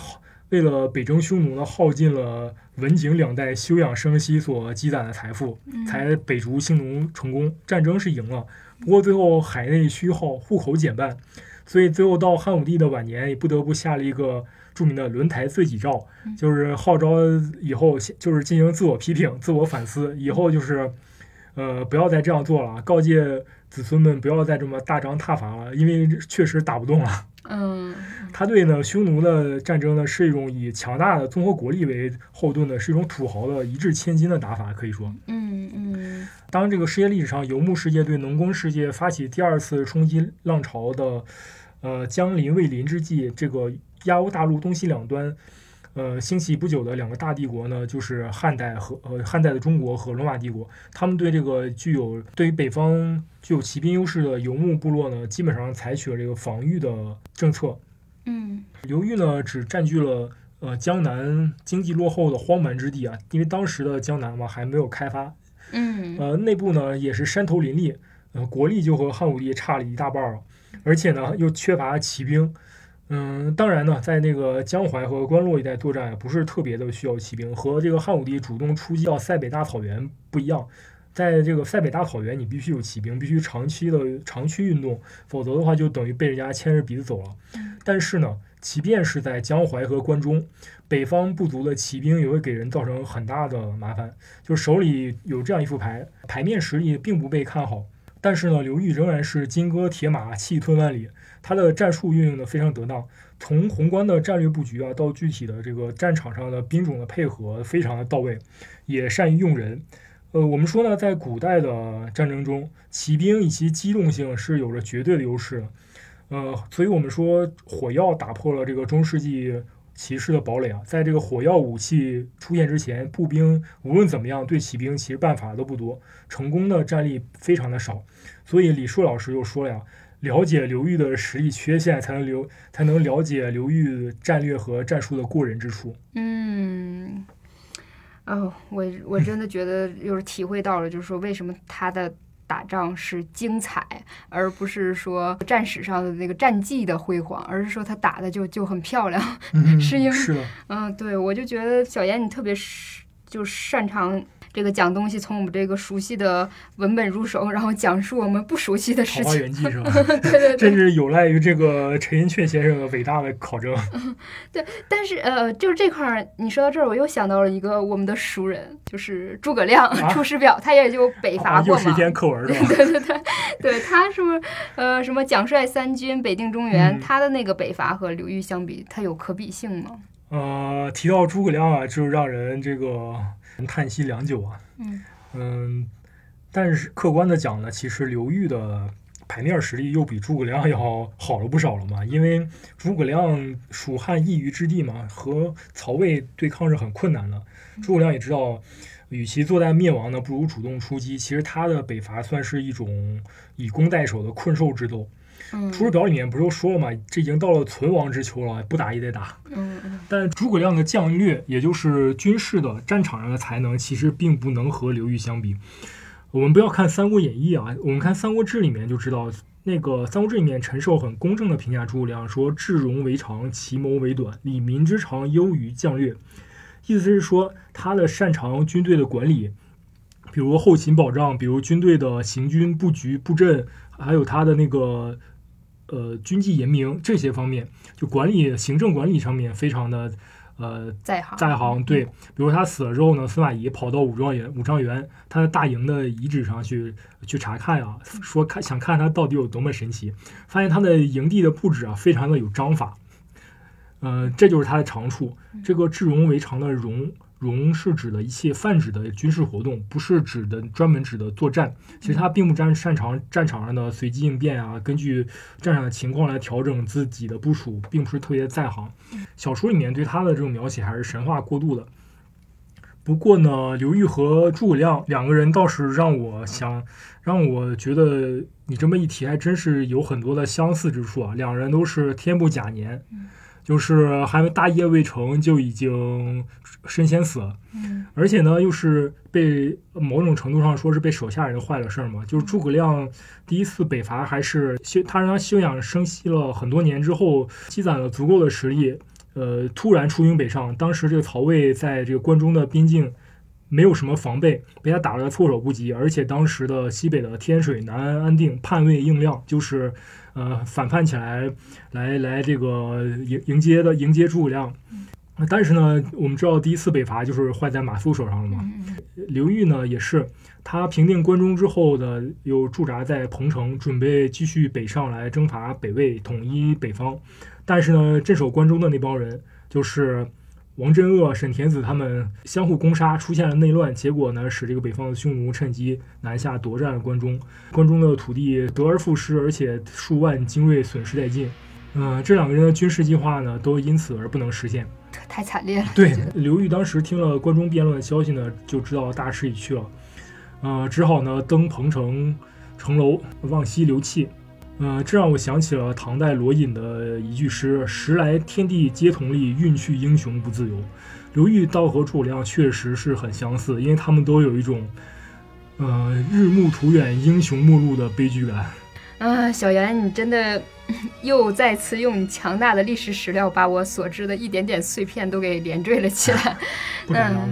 [SPEAKER 2] 为了北征匈奴呢，耗尽了文景两代休养生息所积攒的财富，才北逐匈奴成功。战争是赢了，不过最后海内虚耗，户口减半，所以最后到汉武帝的晚年，也不得不下了一个。著名的轮台罪己诏，就是号召以后就是进行自我批评、自我反思，以后就是，呃，不要再这样做了，告诫子孙们不要再这么大张挞伐了，因为确实打不动了。
[SPEAKER 3] 嗯，
[SPEAKER 2] 他对呢匈奴的战争呢是一种以强大的综合国力为后盾的，是一种土豪的一掷千金的打法，可以说。
[SPEAKER 3] 嗯嗯。
[SPEAKER 2] 当这个世界历史上游牧世界对农耕世界发起第二次冲击浪潮的，呃，江临未临之际，这个。亚欧大陆东西两端，呃，兴起不久的两个大帝国呢，就是汉代和呃汉代的中国和罗马帝国。他们对这个具有对于北方具有骑兵优势的游牧部落呢，基本上采取了这个防御的政策。
[SPEAKER 3] 嗯，
[SPEAKER 2] 刘裕呢，只占据了呃江南经济落后的荒蛮之地啊，因为当时的江南嘛还没有开发。
[SPEAKER 3] 嗯，
[SPEAKER 2] 呃，内部呢也是山头林立，呃，国力就和汉武帝差了一大半儿，而且呢又缺乏骑兵。嗯，当然呢，在那个江淮和关洛一带作战不是特别的需要骑兵，和这个汉武帝主动出击到塞北大草原不一样。在这个塞北大草原，你必须有骑兵，必须长期的长驱运动，否则的话就等于被人家牵着鼻子走了。但是呢，即便是在江淮和关中，北方部族的骑兵也会给人造成很大的麻烦。就手里有这样一副牌，牌面实力并不被看好，但是呢，刘裕仍然是金戈铁马，气吞万里。他的战术运用的非常得当，从宏观的战略布局啊，到具体的这个战场上的兵种的配合，非常的到位，也善于用人。呃，我们说呢，在古代的战争中，骑兵以其机动性是有着绝对的优势。呃，所以我们说火药打破了这个中世纪骑士的堡垒啊。在这个火药武器出现之前，步兵无论怎么样对骑兵其实办法都不多，成功的战例非常的少。所以李硕老师又说了呀。了解刘裕的实力缺陷，才能刘才能了解刘裕战略和战术的过人之处。
[SPEAKER 3] 嗯，哦，我我真的觉得又是体会到了，就是说为什么他的打仗是精彩，而不是说战史上的那个战绩的辉煌，而是说他打的就就很漂亮，[LAUGHS] 是因为
[SPEAKER 2] 是
[SPEAKER 3] 嗯，对我就觉得小严你特别是就擅长。这个讲东西从我们这个熟悉的文本入手，然后讲述我们不熟悉的事情。桃
[SPEAKER 2] 花源记是吧？[LAUGHS]
[SPEAKER 3] 对对对，
[SPEAKER 2] 这是有赖于这个陈寅恪先生的伟大的考证。[LAUGHS]
[SPEAKER 3] 对，但是呃，就是这块儿，你说到这儿，我又想到了一个我们的熟人，就是诸葛亮《出师表》，他也就北伐过
[SPEAKER 2] 嘛。又是一篇课文
[SPEAKER 3] 对对对对，对他是不是呃什么蒋帅三军，北定中原？他的那个北伐和刘裕相比，他有可比性吗？
[SPEAKER 2] 呃，提到诸葛亮啊，就让人这个。叹息良久啊，嗯嗯，但是客观的讲呢，其实刘裕的牌面实力又比诸葛亮要好了不少了嘛。因为诸葛亮蜀汉一隅之地嘛，和曹魏对抗是很困难的。诸葛亮也知道，与其坐待灭亡呢，不如主动出击。其实他的北伐算是一种以攻代守的困兽之斗。出师表里面不是都说了吗？这已经到了存亡之秋了，不打也得打。
[SPEAKER 3] 嗯嗯。
[SPEAKER 2] 但诸葛亮的将略，也就是军事的战场上的才能，其实并不能和刘裕相比。我们不要看《三国演义》啊，我们看《三国志》里面就知道，那个《三国志》里面陈寿很公正的评价诸葛亮说：“智容为长，其谋为短，以民之长优于将略。”意思是说，他的擅长军队的管理，比如后勤保障，比如军队的行军布局布阵，还有他的那个。呃，军纪严明这些方面，就管理行政管理上面非常的呃
[SPEAKER 3] 在行
[SPEAKER 2] 在行。对，比如他死了之后呢，司马懿跑到武状元武状元他的大营的遗址上去去查看啊，说看想看他到底有多么神奇，发现他的营地的布置啊非常的有章法，呃，这就是他的长处。这个治戎为常的戎。戎是指的一切泛指的军事活动，不是指的专门指的作战。其实他并不擅擅长战场上的随机应变啊，根据战场的情况来调整自己的部署，并不是特别在行。小说里面对他的这种描写还是神话过度的。不过呢，刘裕和诸葛亮两个人倒是让我想，让我觉得你这么一提，还真是有很多的相似之处啊。两人都是天不假年。就是还没大业未成就已经身先死了，而且呢，又是被某种程度上说是被手下人坏了事儿嘛。就是诸葛亮第一次北伐，还是休他让他休养生息了很多年之后，积攒了足够的实力，呃，突然出兵北上。当时这个曹魏在这个关中的边境没有什么防备，被他打了个措手不及。而且当时的西北的天水、南安、安定叛魏应亮，就是。呃，反叛起来，来来这个迎迎接的迎接诸葛亮。但是呢，我们知道第一次北伐就是坏在马谡手上了嘛。刘裕呢，也是他平定关中之后的，又驻扎在彭城，准备继续北上来征伐北魏，统一北方。但是呢，镇守关中的那帮人就是。王真恶、沈田子他们相互攻杀，出现了内乱，结果呢，使这个北方的匈奴趁机南下夺占了关中，关中的土地得而复失，而且数万精锐损失殆尽。嗯，这两个人的军事计划呢，都因此而不能实现，
[SPEAKER 3] 太惨烈了。
[SPEAKER 2] 对，刘裕当时听了关中变乱的消息呢，就知道大势已去了，呃，只好呢登彭城城楼，望西流泣。嗯，这让我想起了唐代罗隐的一句诗：“时来天地皆同力，运去英雄不自由。”刘裕到和诸葛亮确实是很相似，因为他们都有一种，呃，日暮途远，英雄末路的悲剧感。
[SPEAKER 3] 啊，小袁，你真的 [LAUGHS] 又再次用强大的历史史料，把我所知的一点点碎片都给连缀了起来。[LAUGHS]
[SPEAKER 2] 不敢当，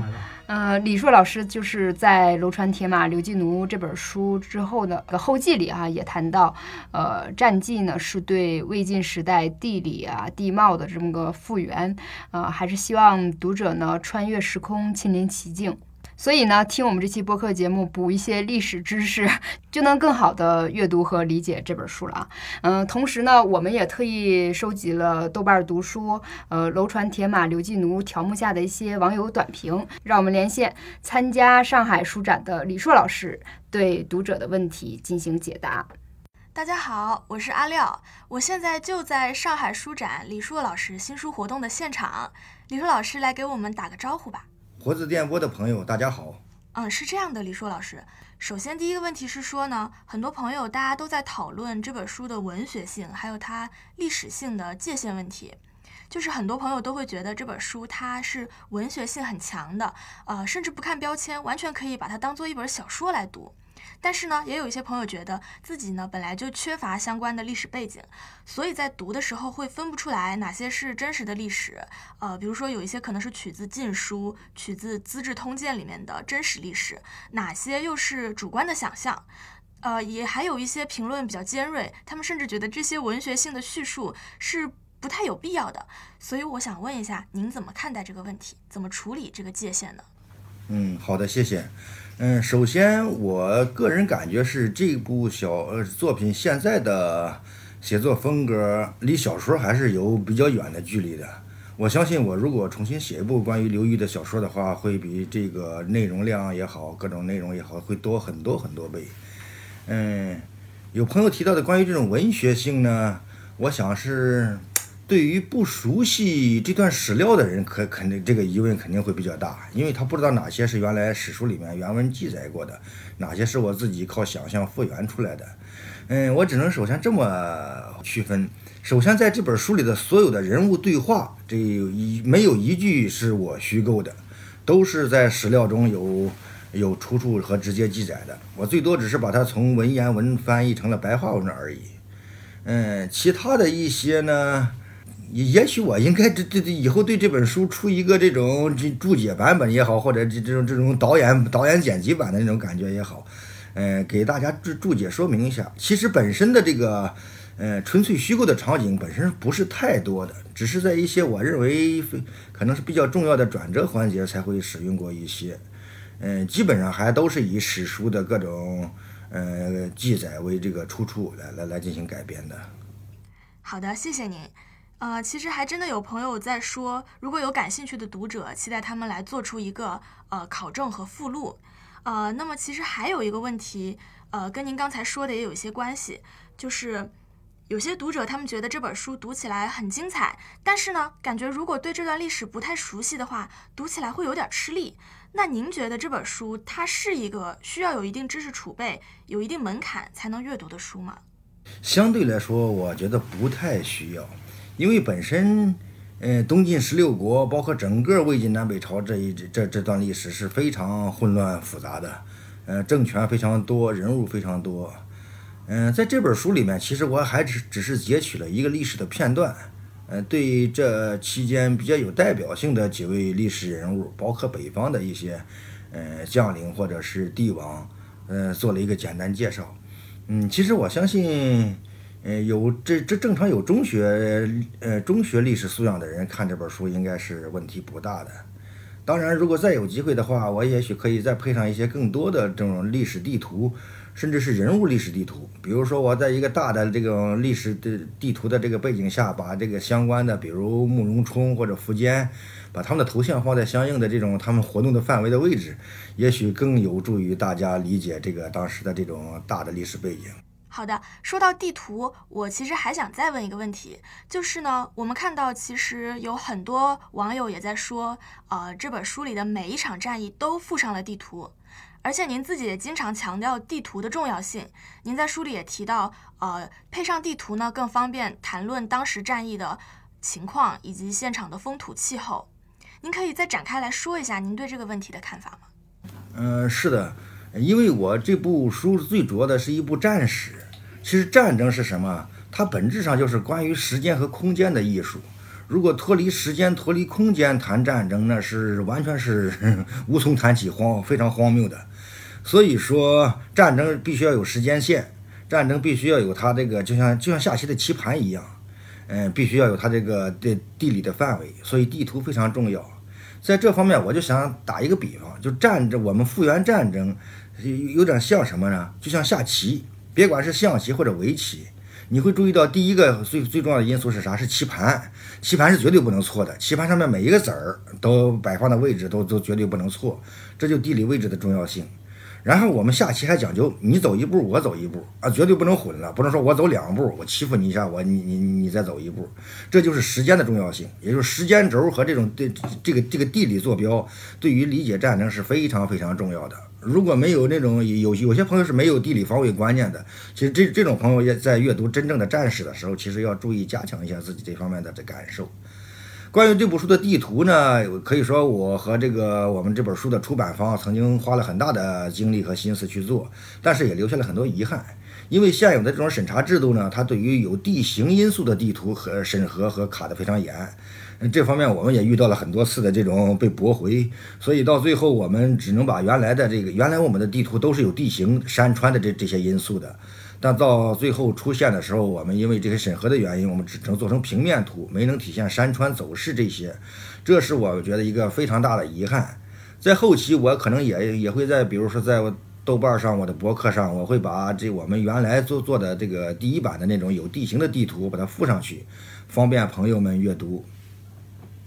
[SPEAKER 3] 呃，李硕老师就是在《楼船铁马刘季奴》这本书之后的后记里啊，也谈到，呃，战记呢是对魏晋时代地理啊地貌的这么个复原，呃，还是希望读者呢穿越时空，亲临其境。所以呢，听我们这期播客节目，补一些历史知识，[LAUGHS] 就能更好的阅读和理解这本书了啊。嗯，同时呢，我们也特意收集了豆瓣读书、呃楼船铁马刘季奴条目下的一些网友短评，让我们连线参加上海书展的李硕老师，对读者的问题进行解答。
[SPEAKER 4] 大家好，我是阿廖，我现在就在上海书展李硕老师新书活动的现场，李硕老师来给我们打个招呼吧。
[SPEAKER 1] 活字电波的朋友，大家好。
[SPEAKER 4] 嗯，是这样的，李硕老师，首先第一个问题是说呢，很多朋友大家都在讨论这本书的文学性，还有它历史性的界限问题，就是很多朋友都会觉得这本书它是文学性很强的，呃，甚至不看标签，完全可以把它当做一本小说来读。但是呢，也有一些朋友觉得自己呢本来就缺乏相关的历史背景，所以在读的时候会分不出来哪些是真实的历史。呃，比如说有一些可能是取自《晋书》、取自《资治通鉴》里面的真实历史，哪些又是主观的想象。呃，也还有一些评论比较尖锐，他们甚至觉得这些文学性的叙述是不太有必要的。所以我想问一下，您怎么看待这个问题？怎么处理这个界限呢？
[SPEAKER 1] 嗯，好的，谢谢。嗯，首先，我个人感觉是这部小呃作品现在的写作风格离小说还是有比较远的距离的。我相信，我如果重新写一部关于刘裕的小说的话，会比这个内容量也好，各种内容也好，会多很多很多倍。嗯，有朋友提到的关于这种文学性呢，我想是。对于不熟悉这段史料的人，可肯定这个疑问肯定会比较大，因为他不知道哪些是原来史书里面原文记载过的，哪些是我自己靠想象复原出来的。嗯，我只能首先这么区分：首先，在这本书里的所有的人物对话，这一没有一句是我虚构的，都是在史料中有有出处和直接记载的。我最多只是把它从文言文翻译成了白话文而已。嗯，其他的一些呢？也也许我应该这这这以后对这本书出一个这种这注解版本也好，或者这这种这种导演导演剪辑版的那种感觉也好，呃，给大家注注解说明一下。其实本身的这个呃，纯粹虚构的场景本身不是太多的，只是在一些我认为可能是比较重要的转折环节才会使用过一些。嗯，基本上还都是以史书的各种呃记载为这个出处来来来进行改编的。
[SPEAKER 4] 好的，谢谢您。呃，其实还真的有朋友在说，如果有感兴趣的读者，期待他们来做出一个呃考证和附录。呃，那么其实还有一个问题，呃，跟您刚才说的也有一些关系，就是。有些读者他们觉得这本书读起来很精彩，但是呢，感觉如果对这段历史不太熟悉的话，读起来会有点吃力。那您觉得这本书它是一个需要有一定知识储备、有一定门槛才能阅读的书吗？
[SPEAKER 1] 相对来说，我觉得不太需要，因为本身，呃，东晋十六国，包括整个魏晋南北朝这一这这段历史是非常混乱复杂的，呃，政权非常多，人物非常多。嗯，在这本书里面，其实我还只只是截取了一个历史的片段，呃，对这期间比较有代表性的几位历史人物，包括北方的一些，呃，将领或者是帝王，呃，做了一个简单介绍。嗯，其实我相信，呃，有这这正常有中学，呃，中学历史素养的人看这本书应该是问题不大的。当然，如果再有机会的话，我也许可以再配上一些更多的这种历史地图。甚至是人物历史地图，比如说我在一个大的这种历史的地图的这个背景下，把这个相关的，比如慕容冲或者苻坚，把他们的头像放在相应的这种他们活动的范围的位置，也许更有助于大家理解这个当时的这种大的历史背景。
[SPEAKER 4] 好的，说到地图，我其实还想再问一个问题，就是呢，我们看到其实有很多网友也在说，呃，这本书里的每一场战役都附上了地图。而且您自己也经常强调地图的重要性。您在书里也提到，呃，配上地图呢，更方便谈论当时战役的情况以及现场的风土气候。您可以再展开来说一下您对这个问题的看法吗？
[SPEAKER 1] 嗯，是的，因为我这部书最主要的是一部战史。其实战争是什么？它本质上就是关于时间和空间的艺术。如果脱离时间、脱离空间谈战争，那是完全是 [LAUGHS] 无从谈起，荒非常荒谬的。所以说，战争必须要有时间线，战争必须要有它这个，就像就像下棋的棋盘一样，嗯，必须要有它这个地地理的范围。所以地图非常重要。在这方面，我就想打一个比方，就战争，我们复原战争，有点像什么呢？就像下棋，别管是象棋或者围棋。你会注意到第一个最最重要的因素是啥？是棋盘，棋盘是绝对不能错的。棋盘上面每一个子儿都摆放的位置都都绝对不能错，这就地理位置的重要性。然后我们下棋还讲究你走一步我走一步啊，绝对不能混了，不能说我走两步我欺负你一下我你你你再走一步，这就是时间的重要性，也就是时间轴和这种对这个这个地理坐标对于理解战争是非常非常重要的。如果没有那种有有些朋友是没有地理防卫观念的，其实这这种朋友也在阅读真正的战史的时候，其实要注意加强一下自己这方面的这感受。关于这部书的地图呢，可以说我和这个我们这本书的出版方曾经花了很大的精力和心思去做，但是也留下了很多遗憾。因为现有的这种审查制度呢，它对于有地形因素的地图和审核和卡得非常严。这方面我们也遇到了很多次的这种被驳回，所以到最后我们只能把原来的这个原来我们的地图都是有地形山川的这这些因素的，但到最后出现的时候，我们因为这些审核的原因，我们只能做成平面图，没能体现山川走势这些，这是我觉得一个非常大的遗憾。在后期我可能也也会在比如说在豆瓣上我的博客上，我会把这我们原来做做的这个第一版的那种有地形的地图把它附上去，方便朋友们阅读。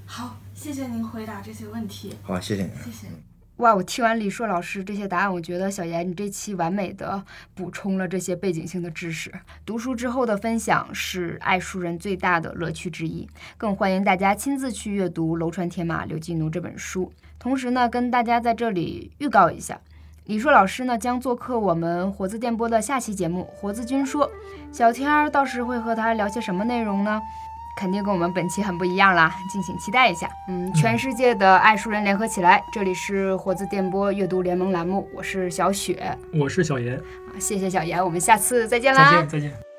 [SPEAKER 4] 好，谢谢您回答这些问题。
[SPEAKER 1] 好，谢谢您。
[SPEAKER 4] 谢谢。
[SPEAKER 3] 哇，我听完李硕老师这些答案，我觉得小严你这期完美的补充了这些背景性的知识。读书之后的分享是爱书人最大的乐趣之一，更欢迎大家亲自去阅读《楼船铁马刘基奴》这本书。同时呢，跟大家在这里预告一下，李硕老师呢将做客我们活字电波的下期节目《活字君说》，小天儿到时会和他聊些什么内容呢？肯定跟我们本期很不一样啦，[LAUGHS] 敬请期待一下。嗯，全世界的爱书人联合起来，这里是活字电波阅读联盟栏目，我是小雪，
[SPEAKER 2] 我是小严，
[SPEAKER 3] 谢谢小严，我们下次再见啦，
[SPEAKER 2] 再见再见。